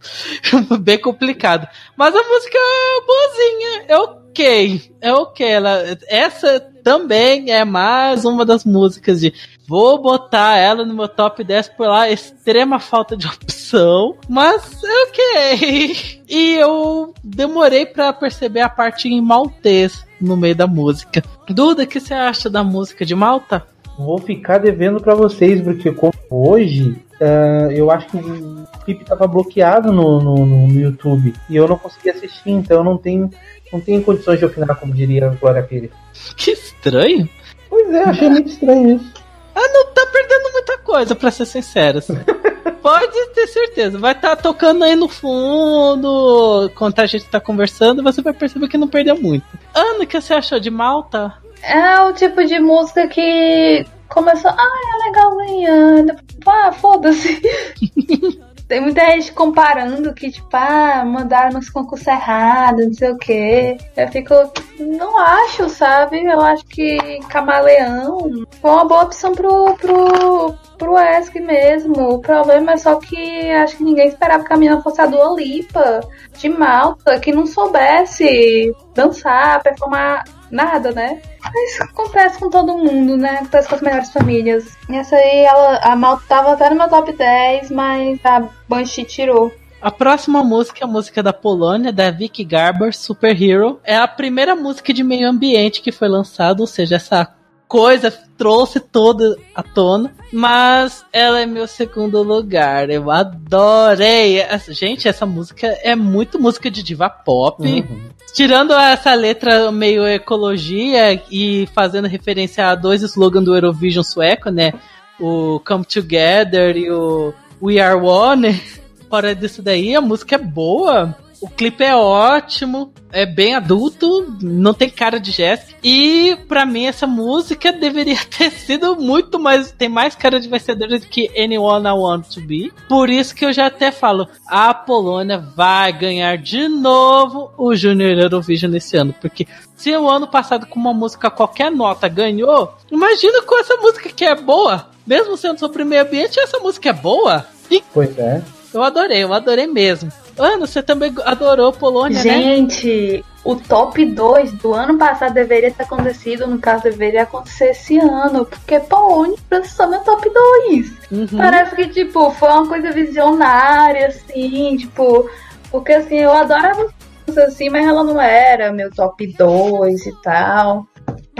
Bem complicado. Mas a música é boazinha, é ok, é ok. Ela, essa também é mais uma das músicas de vou botar ela no meu top 10 por lá, extrema falta de opção, mas é ok. E eu demorei pra perceber a parte em maltês no meio da música. Duda, o que você acha da música de Malta? Vou ficar devendo pra vocês, porque hoje ah, eu acho que o clipe tava bloqueado no, no, no- no YouTube e eu não consegui assistir, então eu não tenho, não tenho condições de opinar, como diria a Glória Pires. Que estranho. Pois é, achei muito estranho isso. Ah, não tá perdendo muita coisa, pra ser sincero. Pode ter certeza. Vai estar tocando aí no fundo. Enquanto a gente tá conversando, você vai perceber que não perdeu muito. Ana, o que você achou de Malta? É o tipo de música que começou, ah, é legalzinha. Ah, foda-se. Tem muita gente comparando que, tipo, ah, mandaram nos concursos errados, não sei o quê. Eu fico, não acho, sabe? Eu acho que Camaleão foi uma boa opção pro, pro, pro ESC mesmo. O problema é só que acho que ninguém esperava que a menina fosse a Dua Lipa, de Malta, que não soubesse dançar, performar nada, né? Mas acontece com todo mundo, né? Acontece com as melhores famílias. Essa aí, ela, a Malta tava até no meu top 10, mas a Banshee tirou. A próxima música é a música da Polônia, da Vicky Garber, Superhero. É a primeira música de meio ambiente que foi lançada, ou seja, essa coisa trouxe toda à tona. Mas ela é meu segundo lugar. Eu adorei. Gente, essa música é muito música de diva pop. Uhum. Tirando essa letra meio ecologia e fazendo referência a dois slogans do Eurovision sueco, né? O Come Together e o We Are One. Fora disso daí, a música é boa. O clipe é ótimo, é bem adulto, não tem cara de Jéssica. E pra mim essa música deveria ter sido muito mais, tem mais cara de vencedora do que Anyone I Want to Be. Por isso que eu já até falo, a Polônia vai ganhar de novo o Junior Eurovision esse ano, porque se o ano passado com uma música qualquer nota ganhou, imagina com essa música que é boa. Mesmo sendo sobre meio ambiente, essa música é boa. E Pois é. eu adorei, eu adorei mesmo. Ana, você também adorou Polônia, né? Gente, o top 2 do ano passado deveria ter acontecido, no caso, deveria acontecer esse ano, porque Polônia precisou meu top 2. Uhum. Parece que, tipo, foi uma coisa visionária, assim, tipo, porque assim, eu adoro a música assim, mas ela não era meu top 2 e tal.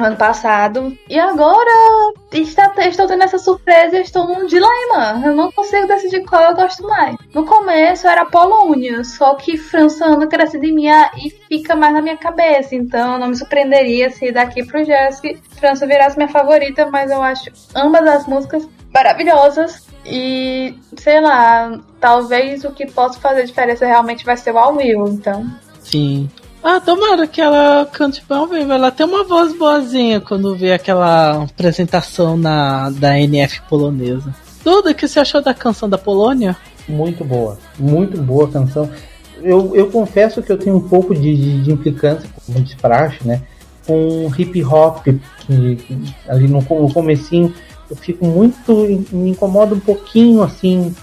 Ano passado. E agora está, estou tendo essa surpresa e estou num dilema. Eu não consigo decidir qual eu gosto mais. No começo era Polônia, só que França anda crescendo em mim e fica mais na minha cabeça. Então não me surpreenderia se daqui pro Jessica França virasse minha favorita, mas eu acho ambas as músicas maravilhosas. E sei lá, talvez o que possa fazer diferença realmente vai ser o ao vivo, então. Sim. Ah, tomara que ela cante bem ao vivo. Ela tem uma voz boazinha quando vê aquela apresentação na, da NF polonesa. Tudo que você achou da canção da Polônia? Muito boa, muito boa a canção. Eu, eu confesso que eu tenho um pouco de, de, de implicância, como de praxe, né? Com hip hop, que, que ali no, no comecinho eu fico muito. me incomoda um pouquinho assim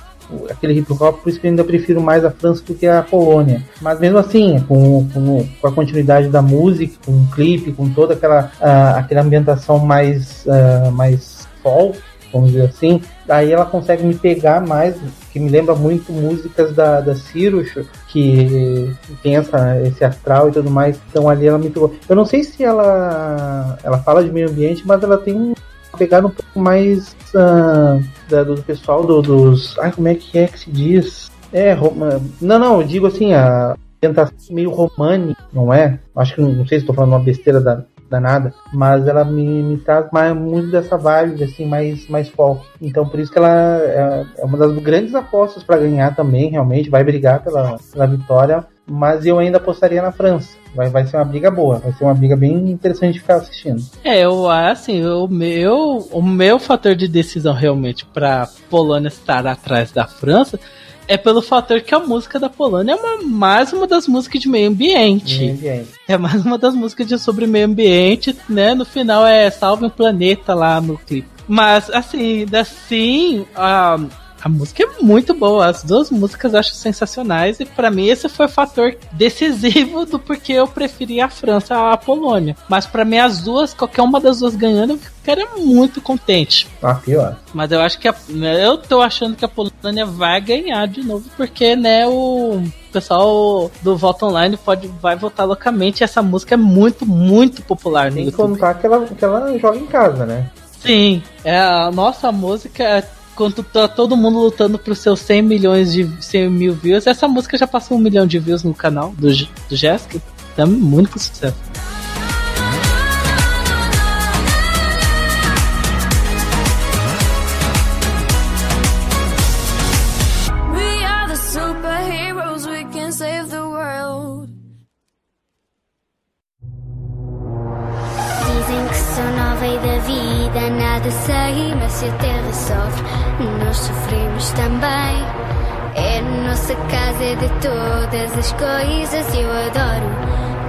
aquele hip hop, por isso que eu ainda prefiro mais a França do que a Polônia. Mas mesmo assim, com, com, com a continuidade da música, com o clipe, com toda aquela, uh, aquela ambientação mais, uh, mais folk, vamos dizer assim, aí ela consegue me pegar mais, que me lembra muito músicas da, da Cyrus, que tem essa, esse astral e tudo mais. Então ali ela me pegou. Eu não sei se ela, ela fala de meio ambiente, mas ela tem pegada um pouco mais uh, da, do pessoal do, dos. Ai, como é que é que se diz? É, Roma... não, não, eu digo assim, a tentação meio romani, não é? Acho que não sei se estou falando uma besteira da, danada, mas ela me, me traz mais, muito dessa vibe, assim, mais, mais folk. Então, por isso que ela é, é uma das grandes apostas para ganhar também, realmente, vai brigar pela, pela vitória, mas eu ainda apostaria na França. Vai, vai ser uma briga boa, vai ser uma briga bem interessante de ficar assistindo. É, eu assim, o meu, o meu fator de decisão realmente para Polônia estar atrás da França é pelo fator que a música da Polônia é uma, mais uma das músicas de meio ambiente. meio ambiente. É mais uma das músicas de sobre meio ambiente, né? No final é Salve um Planeta lá no clipe. Mas, assim, assim, a, a música é muito boa, as duas músicas eu acho sensacionais e para mim esse foi o fator decisivo do porquê eu preferi a França à Polônia. Mas para mim as duas, qualquer uma das duas ganhando, eu ficaria muito contente. Ah, pior. Mas eu acho que a, eu tô achando que a Polônia vai ganhar de novo porque, né, o pessoal do Voto Online pode, vai votar loucamente. Essa música é muito, muito popular. Sem contar que ela, que ela joga em casa, né? Sim, é, a nossa música quando tá todo mundo lutando pros seus 100 milhões de 100 mil views, essa música já passou um milhão de views no canal do, do Jéssica. Tá muito sucesso. vida nada sei, mas se a terra sofre, nós sofremos também. É nossa casa é de todas as coisas, eu adoro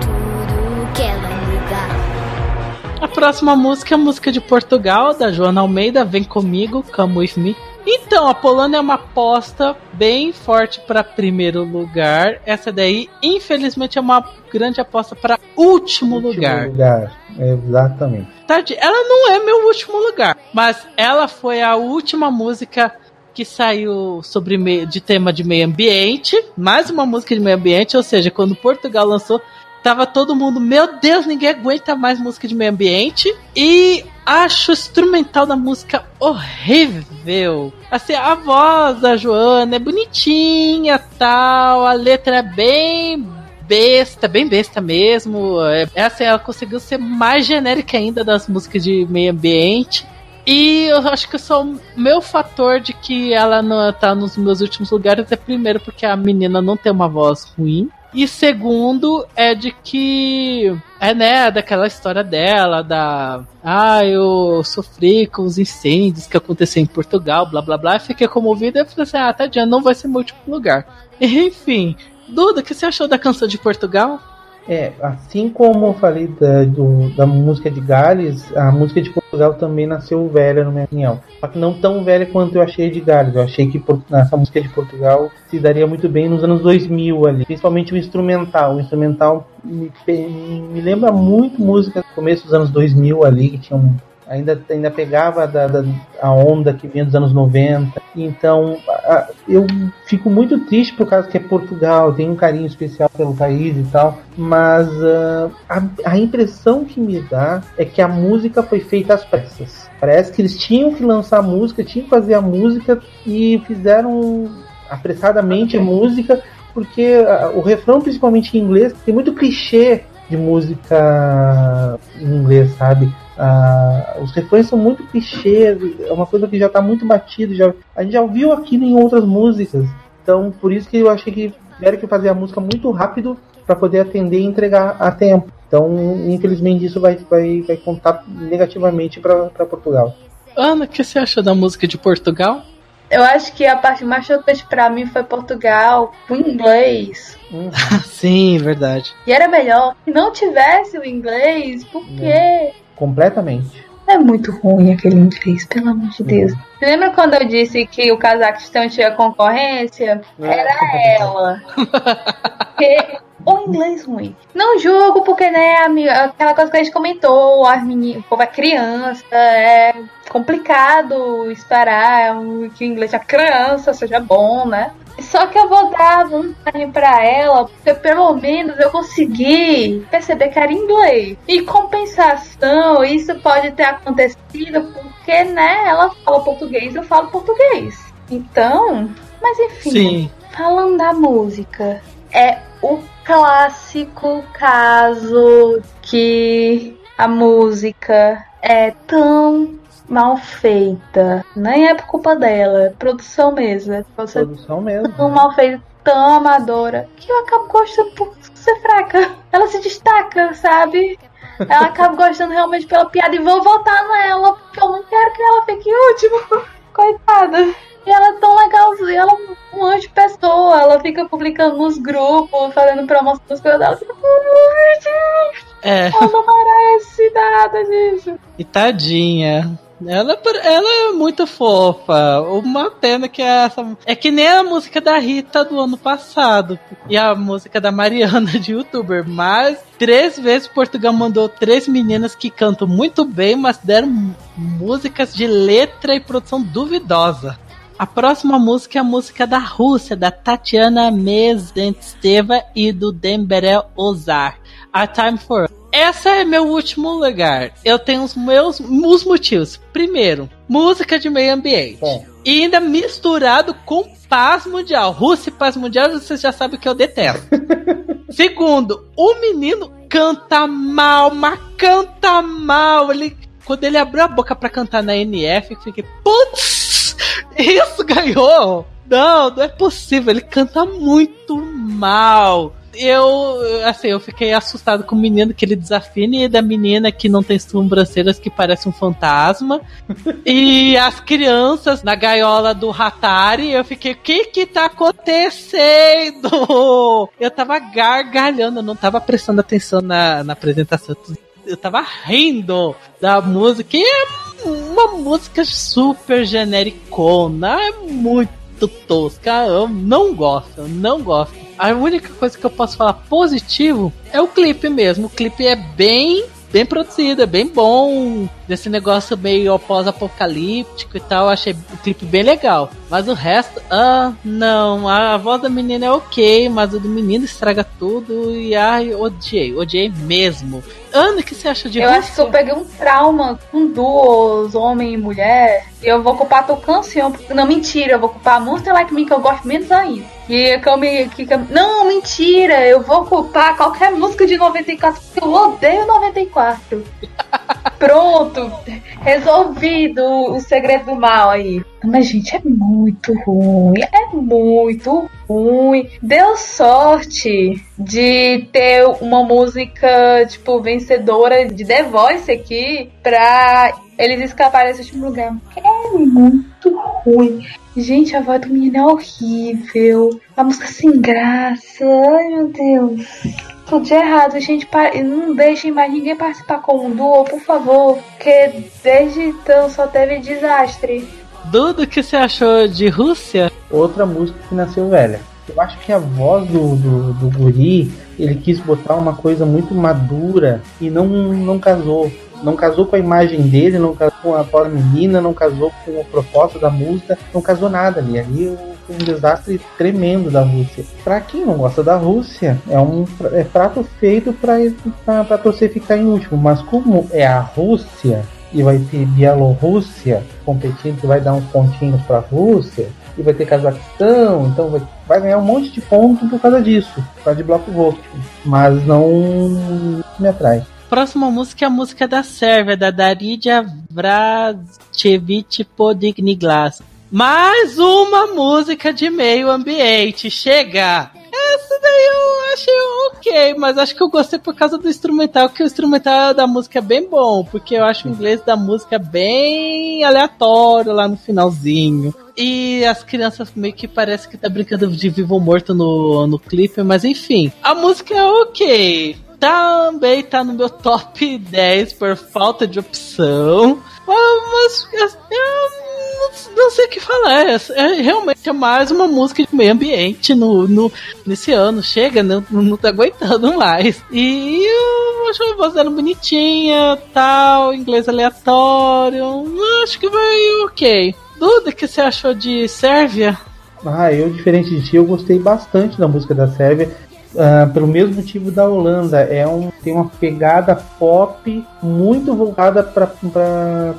tudo o que ela me dá. A próxima música é a música de Portugal, da Joana Almeida, Vem Comigo, Come With Me. Então, a Polônia é uma aposta bem forte para primeiro lugar. Essa daí, infelizmente, é uma grande aposta para último, último lugar. lugar. Exatamente. Tarde, ela não é meu último lugar, mas ela foi a última música que saiu sobre de tema de meio ambiente, mais uma música de meio ambiente, ou seja, quando Portugal lançou, Tava todo mundo, meu Deus, ninguém aguenta mais música de meio ambiente. E acho o instrumental da música horrível. Assim, a voz da Joana é bonitinha, tal, a letra é bem besta, bem besta mesmo. É, assim, ela conseguiu ser mais genérica ainda das músicas de meio ambiente. E eu acho que só o meu fator de que ela não tá nos meus últimos lugares é primeiro porque a menina não tem uma voz ruim. E segundo é de que é né, daquela história dela, da ah, eu sofri com os incêndios que aconteceram em Portugal, blá blá blá, fiquei comovida e falei assim, ah, tadinha, não vai ser meu último lugar. Enfim, Duda, o que você achou da canção de Portugal? É, assim como eu falei da, do, da música de Gales, a música de Portugal também nasceu velha, na minha opinião. Só que não tão velha quanto eu achei de Gales. Eu achei que essa música de Portugal se daria muito bem nos anos 2000 ali. Principalmente o instrumental. O instrumental me, me lembra muito música do começo dos anos 2000 ali, que tinha um ainda, ainda pegava da, da, a onda que vinha dos anos 90. Então a, eu fico muito triste por causa que é Portugal, tem um carinho especial pelo país e tal, mas uh, a, a impressão que me dá é que a música foi feita às pressas. Parece que eles tinham que lançar a música, tinham que fazer a música e fizeram apressadamente a música, porque uh, o refrão, principalmente em inglês, tem muito clichê de música em inglês, sabe? Ah, os refrões são muito clichês, é uma coisa que já está muito batido, já, a gente já ouviu aquilo em outras músicas. Então, por isso que eu achei que tiveram que fazer a música muito rápido para poder atender e entregar a tempo. Então, infelizmente, isso vai, vai, vai contar negativamente para Portugal. Ana, o que você achou da música de Portugal? Eu acho que a parte mais chocante para mim foi Portugal, o inglês. Hum. Sim, verdade. E era melhor que não tivesse o inglês, porque. É completamente. É muito ruim aquele inglês, pelo amor de Deus. Uhum. Lembra quando eu disse que o Cazaquistão tinha concorrência? Era ela. Porque o inglês ruim. Não julgo porque, né, aquela coisa que a gente comentou, as meninas, o povo é criança, é complicado esperar que o inglês da criança seja bom, né? Só que eu vou dar vantagem para ela, porque pelo menos eu consegui perceber que era inglês. E compensação, isso pode ter acontecido porque, né, ela fala português, eu falo português. Então, mas enfim, Sim. falando da música, é o clássico caso que a música é tão mal feita. Nem é por culpa dela, é produção mesmo. É você produção mesmo. Tão mal feita, tão amadora, que eu acabo gostando por ser fraca. Ela se destaca, sabe? Ela acaba gostando realmente pela piada e vou votar nela, porque eu não quero que ela fique último. Coitada. E ela é tão legalzinha, ela é um anjo de pessoa. Ela fica publicando nos grupos, fazendo promoção das coisas dela. Fica, é. Ela não merece nada disso. E tadinha. Ela, ela é muito fofa. Uma pena que essa. É que nem a música da Rita do ano passado. E a música da Mariana de youtuber. Mas três vezes Portugal mandou três meninas que cantam muito bem, mas deram músicas de letra e produção duvidosa. A próxima música é a música da Rússia, da Tatiana Mezentseva e do Demberel Ozar. A Time for essa é meu último lugar. Eu tenho os meus os motivos. Primeiro, música de meio ambiente. Bom. E ainda misturado com paz mundial. Rússia e paz mundial, vocês já sabem que eu detesto. Segundo, o menino canta mal, mas canta mal. Ele, quando ele abriu a boca para cantar na NF, eu fiquei, putz, isso ganhou. Não, não é possível. Ele canta muito mal eu, assim, eu fiquei assustado com o menino que ele desafina e da menina que não tem sobrancelhas que parece um fantasma. e as crianças na gaiola do Hatari, eu fiquei, o que que tá acontecendo? Eu tava gargalhando, eu não tava prestando atenção na, na apresentação. Eu tava rindo da música. E é uma música super genericona, é muito tosca. Eu não gosto, eu não gosto. A única coisa que eu posso falar positivo é o clipe mesmo. O clipe é bem bem produzido, é bem bom. Desse negócio meio pós-apocalíptico e tal. Achei o clipe bem legal. Mas o resto, ah, não. A voz da menina é ok, mas o do menino estraga tudo. E ai, odiei, odiei mesmo. Ana, o que você acha de Eu acho que eu peguei um trauma com duos, homem e mulher. E eu vou culpar a canção. Não, mentira, eu vou culpar a Monster Like Me, que eu gosto menos ainda. E que eu me. Que, que, não, mentira, eu vou culpar qualquer música de 94, porque eu odeio 94. Pronto, resolvido o segredo do mal aí. Mas, gente, é muito ruim. É muito ruim. Deu sorte de ter uma música, tipo, vencedora de The Voice aqui pra eles escaparem desse último lugar. É muito ruim. Gente, a voz do menino é horrível. A música sem graça. Ai, meu Deus. Tudo de errado, gente. Não deixem mais ninguém participar com o duo, por favor. Porque desde então só teve desastre. Dudo, o que você achou de Rússia? Outra música que nasceu velha. Eu acho que a voz do, do, do guri, ele quis botar uma coisa muito madura e não, não casou. Não casou com a imagem dele, não casou com a pobre menina, não casou com a proposta da música, não casou nada ali. Ali foi um desastre tremendo da Rússia. Para quem não gosta da Rússia, é um é prato feito para torcer ficar em último, mas como é a Rússia e vai ter Bielorrússia competindo, que vai dar uns pontinhos para a Rússia, e vai ter Cazaquistão, então vai, vai ganhar um monte de pontos por causa disso, por causa de bloco voto. Mas não me atrai. Próxima música é a música da Sérvia, da Daridja Vracevic Podigniglas. Mais uma música de meio ambiente. Chega! Essa daí eu achei ok, mas acho que eu gostei por causa do instrumental, que o instrumental da música é bem bom, porque eu acho o inglês da música bem aleatório lá no finalzinho. E as crianças meio que parece que tá brincando de vivo ou morto no, no clipe, mas enfim. A música é ok. Também tá no meu top 10 por falta de opção. Mas eu não, não sei o que falar. É, é, realmente é mais uma música de meio ambiente no, no, nesse ano. Chega, não, não tá aguentando mais. E eu acho a voz dela bonitinha, tal, inglês aleatório. Acho que vai ok. Duda, o que você achou de Sérvia? Ah, eu, diferente de ti, eu gostei bastante da música da Sérvia. Uh, pelo mesmo motivo da Holanda, é um, tem uma pegada pop muito voltada para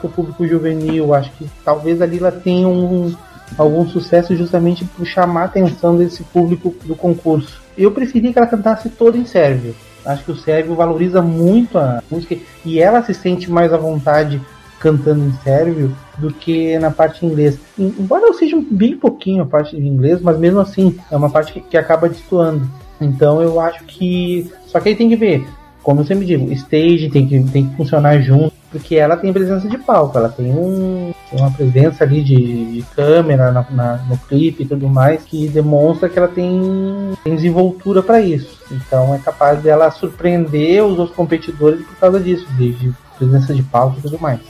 o público juvenil. Acho que talvez ali ela tenha um, algum sucesso justamente por chamar a atenção desse público do concurso. Eu preferi que ela cantasse toda em sérvio. Acho que o sérvio valoriza muito a música e ela se sente mais à vontade cantando em sérvio do que na parte em inglês. Embora eu seja bem pouquinho a parte em inglês, mas mesmo assim é uma parte que, que acaba destoando. Então eu acho que. Só que aí tem que ver, como eu sempre digo, stage tem que, tem que funcionar junto, porque ela tem presença de palco, ela tem, um, uma presença ali de, de câmera na, na, no clipe e tudo mais que demonstra que ela tem, tem desenvoltura para isso. Então é capaz dela surpreender os outros competidores por causa disso, de, de presença de palco e tudo mais.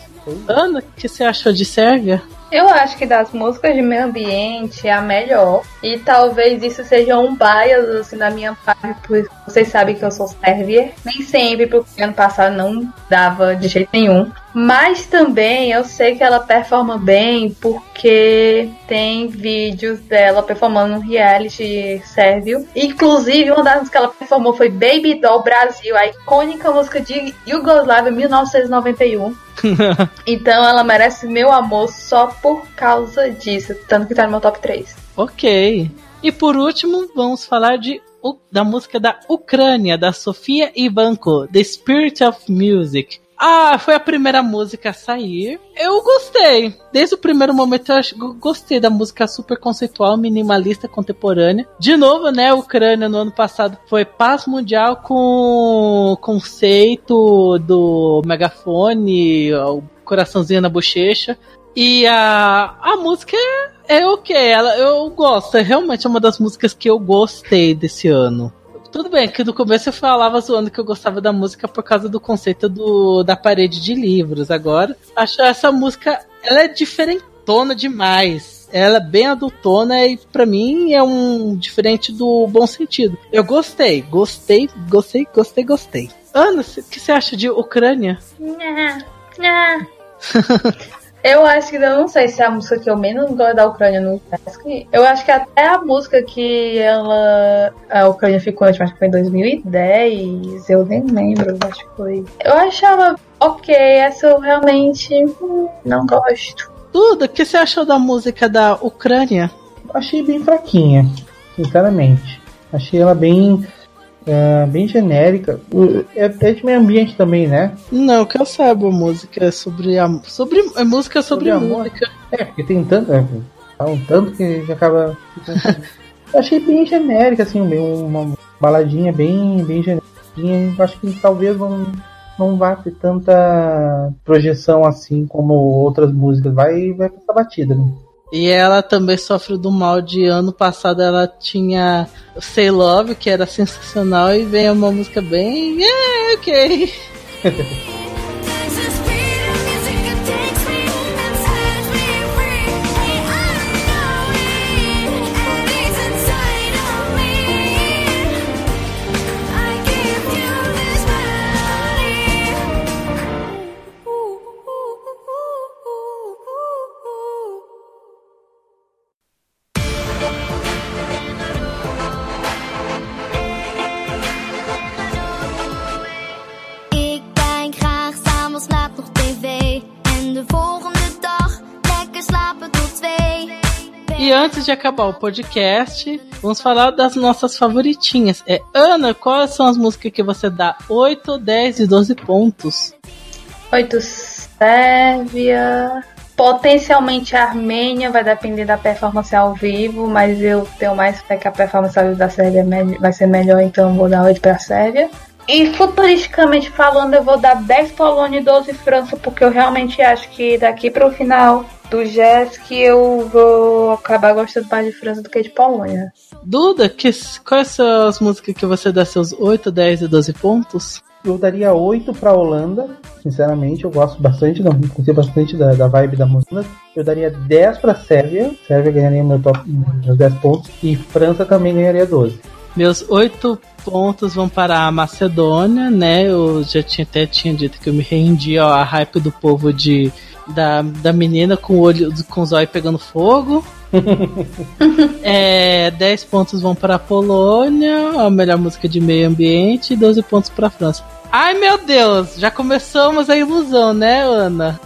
Ana, o que você achou de Sérvia? Eu acho que das músicas de meio ambiente é a melhor. E talvez isso seja um bias assim, da minha parte, porque vocês sabem que eu sou sérvia. Nem sempre, porque ano passado não dava de jeito nenhum. Mas também eu sei que ela performa bem porque tem vídeos dela performando no reality sérvio. Inclusive, uma das que ela performou foi Baby Doll Brasil, a icônica música de Yugoslávia 1991. então ela merece meu amor só por causa disso. Tanto que tá no meu top 3. Ok. E por último, vamos falar de da música da Ucrânia, da Sofia Ivanko, The Spirit of Music. Ah, foi a primeira música a sair. Eu gostei. Desde o primeiro momento eu gostei da música super conceitual, minimalista, contemporânea. De novo, né, a Ucrânia no ano passado foi paz mundial com conceito do megafone, o coraçãozinho na bochecha. E a, a música é, é ok, ela, eu gosto. É realmente uma das músicas que eu gostei desse ano. Tudo bem, que no começo eu falava zoando que eu gostava da música por causa do conceito do, da parede de livros. Agora, acho essa música, ela é diferentona demais. Ela é bem adultona e para mim é um diferente do bom sentido. Eu gostei, gostei, gostei, gostei, gostei. Ana, o que você acha de Ucrânia? Nha, nha. Eu acho que eu não sei se é a música que eu menos gosto da Ucrânia no Task. Eu acho que até a música que ela. A Ucrânia ficou, acho que foi em 2010. Eu nem lembro, acho que foi. Eu achava ok, essa eu realmente não gosto. Tudo, o que você achou da música da Ucrânia? Achei bem fraquinha, sinceramente. Achei ela bem é, bem genérica. É, é de meio ambiente também, né? Não, que eu saiba, música é sobre a sobre é música sobre, sobre música. É, porque tem tanto, é, um tanto que já acaba. eu achei bem genérica, assim, uma baladinha bem bem genérica. Acho que talvez não não vá ter tanta projeção assim como outras músicas. Vai vai passar batida, né? E ela também sofre do mal de ano passado ela tinha Say Love, que era sensacional, e vem uma música bem. É, ok. antes de acabar o podcast, vamos falar das nossas favoritinhas. É, Ana, quais são as músicas que você dá 8, 10 e 12 pontos? 8 Sérvia. Potencialmente a Armênia, vai depender da performance ao vivo, mas eu tenho mais fé que a performance ao vivo da Sérvia é vai ser melhor, então vou dar 8 pra Sérvia. E futuristicamente falando, eu vou dar 10 Polônia e 12 França, porque eu realmente acho que daqui pro final do jazz que eu vou acabar gostando mais de França do que de Polônia. Duda, que, quais são as músicas que você dá seus 8, 10 e 12 pontos? Eu daria 8 pra Holanda, sinceramente, eu gosto bastante, não conheci bastante da, da vibe da música. Eu daria 10 pra Sérvia, Sérvia ganharia meu top, meus 10 pontos, e França também ganharia 12. Meus 8 pontos vão para a Macedônia, né? Eu já tinha, até tinha dito que eu me rendi ó, à hype do povo de da, da menina com o olho com os olhos pegando fogo. é, 10 pontos vão para a Polônia, a melhor música de meio ambiente, e 12 pontos para a França. Ai meu Deus, já começamos a ilusão, né, Ana?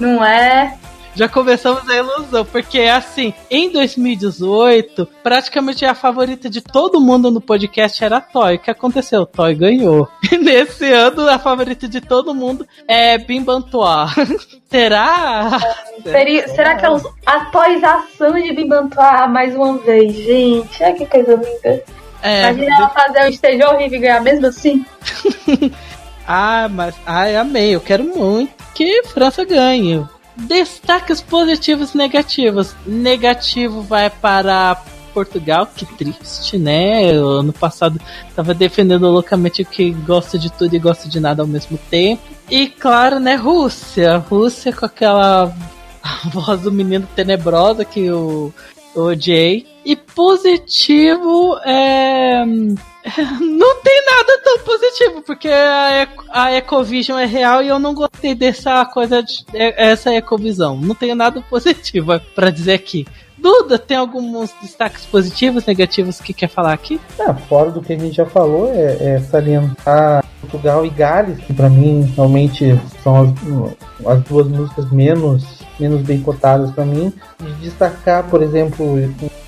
Não é? Já começamos a ilusão, porque assim, em 2018, praticamente a favorita de todo mundo no podcast era a Toy. O que aconteceu? Toy ganhou. E nesse ano, a favorita de todo mundo é Bimbantoa. Será? Seria, será que é os- a atualização de Bimbantuá mais uma vez? Gente, ai que coisa linda. É, Imagina ela fazer um esteja horrível e ganhar mesmo assim. ah, mas ai, amei. Eu quero muito que França ganhe. Destaques positivos e negativos. Negativo vai para Portugal, que triste, né? Ano passado tava defendendo loucamente que gosta de tudo e gosta de nada ao mesmo tempo. E claro, né, Rússia. Rússia com aquela voz do menino tenebrosa que eu, eu odiei. E positivo é. Não tem nada tão positivo, porque a, a Ecovision é real e eu não gostei dessa coisa, de, é- essa Ecovisão. Não tenho nada positivo pra dizer aqui. Duda, tem alguns destaques positivos, negativos que quer falar aqui? Ah, fora do que a gente já falou, é, é salientar Portugal e Gales, que pra mim realmente são as, as duas músicas menos, menos bem cotadas pra mim. De destacar, por exemplo,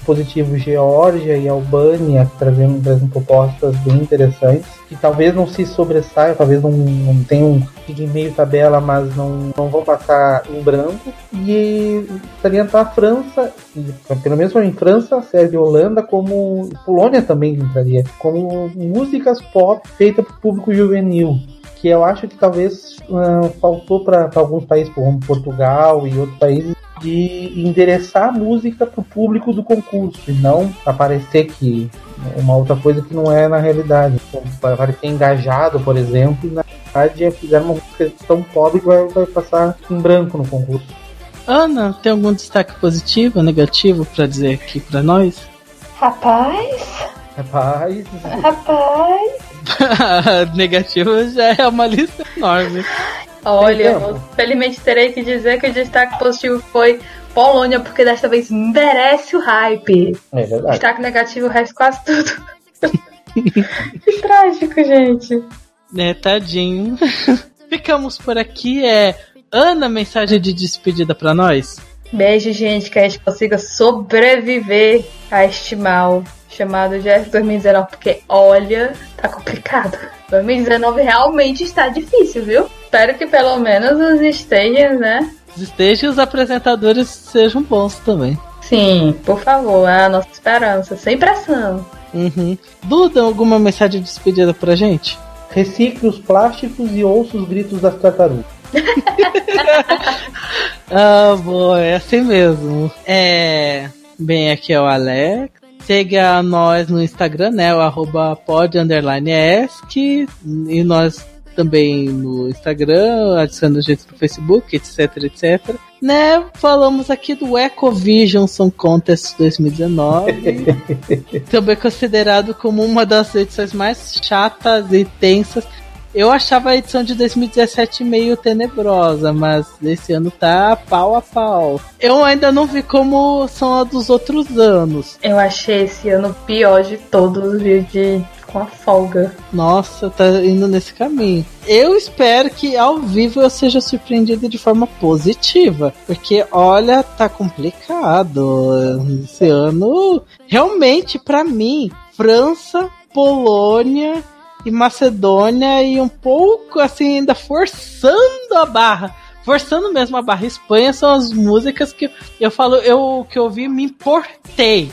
positivo Geórgia e Albânia, trazem, trazem propostas bem interessantes, que talvez não se sobressaiam, talvez não, não tenham fiquem meio tabela, mas não, não vão passar em branco. E salientar a França, e, pelo menos para mim, França, Sérvia e Holanda, como Polônia também entraria, como músicas pop feitas para o público juvenil. Que eu acho que talvez ah, faltou para alguns países, como Portugal e outros países, de endereçar a música para o público do concurso e não aparecer que uma outra coisa que não é na realidade. Como Parecer engajado, por exemplo, e na verdade é fizeram uma música tão pobre que vai, vai passar em branco no concurso. Ana, tem algum destaque positivo ou negativo pra dizer aqui pra nós? Rapaz, Rapaz, rapaz. negativo já é uma lista enorme. Olha, eu, felizmente terei que dizer que o destaque positivo foi Polônia, porque desta vez merece o hype. é verdade. Destaque negativo, o resto quase tudo. que trágico, gente. É, tadinho. Ficamos por aqui. É Ana, mensagem de despedida pra nós. Beijo, gente, que a gente consiga sobreviver a este mal chamado GS 2019, porque olha, tá complicado. 2019 realmente está difícil, viu? Espero que pelo menos os stages, né? Os stages e os apresentadores sejam bons também. Sim, por favor, é a nossa esperança, sem pressão. Uhum. Duda, alguma mensagem de despedida pra gente? Recicle os plásticos e ouça os gritos das tartarugas. Ah, boa, é assim mesmo. É. Bem, aqui é o Alex. Siga nós no Instagram, né? O arroba pod underline esc. E nós também no Instagram, adicionando gente no Facebook, etc, etc. Né? Falamos aqui do Ecovision Song Contest 2019. também considerado como uma das edições mais chatas e tensas Eu achava a edição de 2017 meio tenebrosa, mas esse ano tá pau a pau. Eu ainda não vi como são a dos outros anos. Eu achei esse ano pior de todos, viu? De com a folga. Nossa, tá indo nesse caminho. Eu espero que ao vivo eu seja surpreendido de forma positiva, porque olha, tá complicado. Esse ano, realmente, para mim, França, Polônia e Macedônia e um pouco assim ainda forçando a barra forçando mesmo a barra Espanha são as músicas que eu falo, eu que ouvi me importei.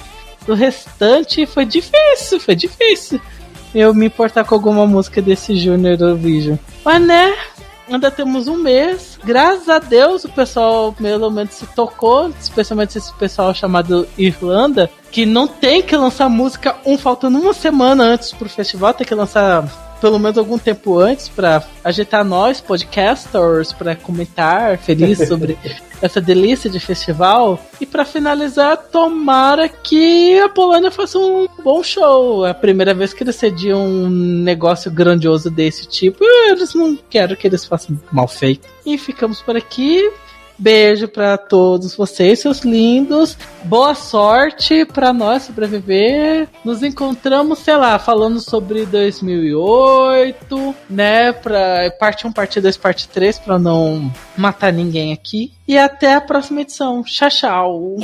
O restante foi difícil, foi difícil eu me importar com alguma música desse Junior Eurovision. Mas né, ainda temos um mês. Graças a Deus o pessoal pelo menos se tocou, especialmente esse pessoal chamado Irlanda, que não tem que lançar música um faltando uma semana antes pro festival, tem que lançar pelo menos algum tempo antes para agitar nós, podcasters, para comentar feliz sobre essa delícia de festival. E para finalizar, tomara que a Polônia faça um bom show. É a primeira vez que eles cediam um negócio grandioso desse tipo. Eles não quero que eles façam mal feito. E ficamos por aqui. Beijo para todos vocês, seus lindos. Boa sorte para nós sobreviver. Nos encontramos, sei lá, falando sobre 2008, né? Pra parte 1, parte 2, parte 3, para não matar ninguém aqui. E até a próxima edição. Tchau, tchau.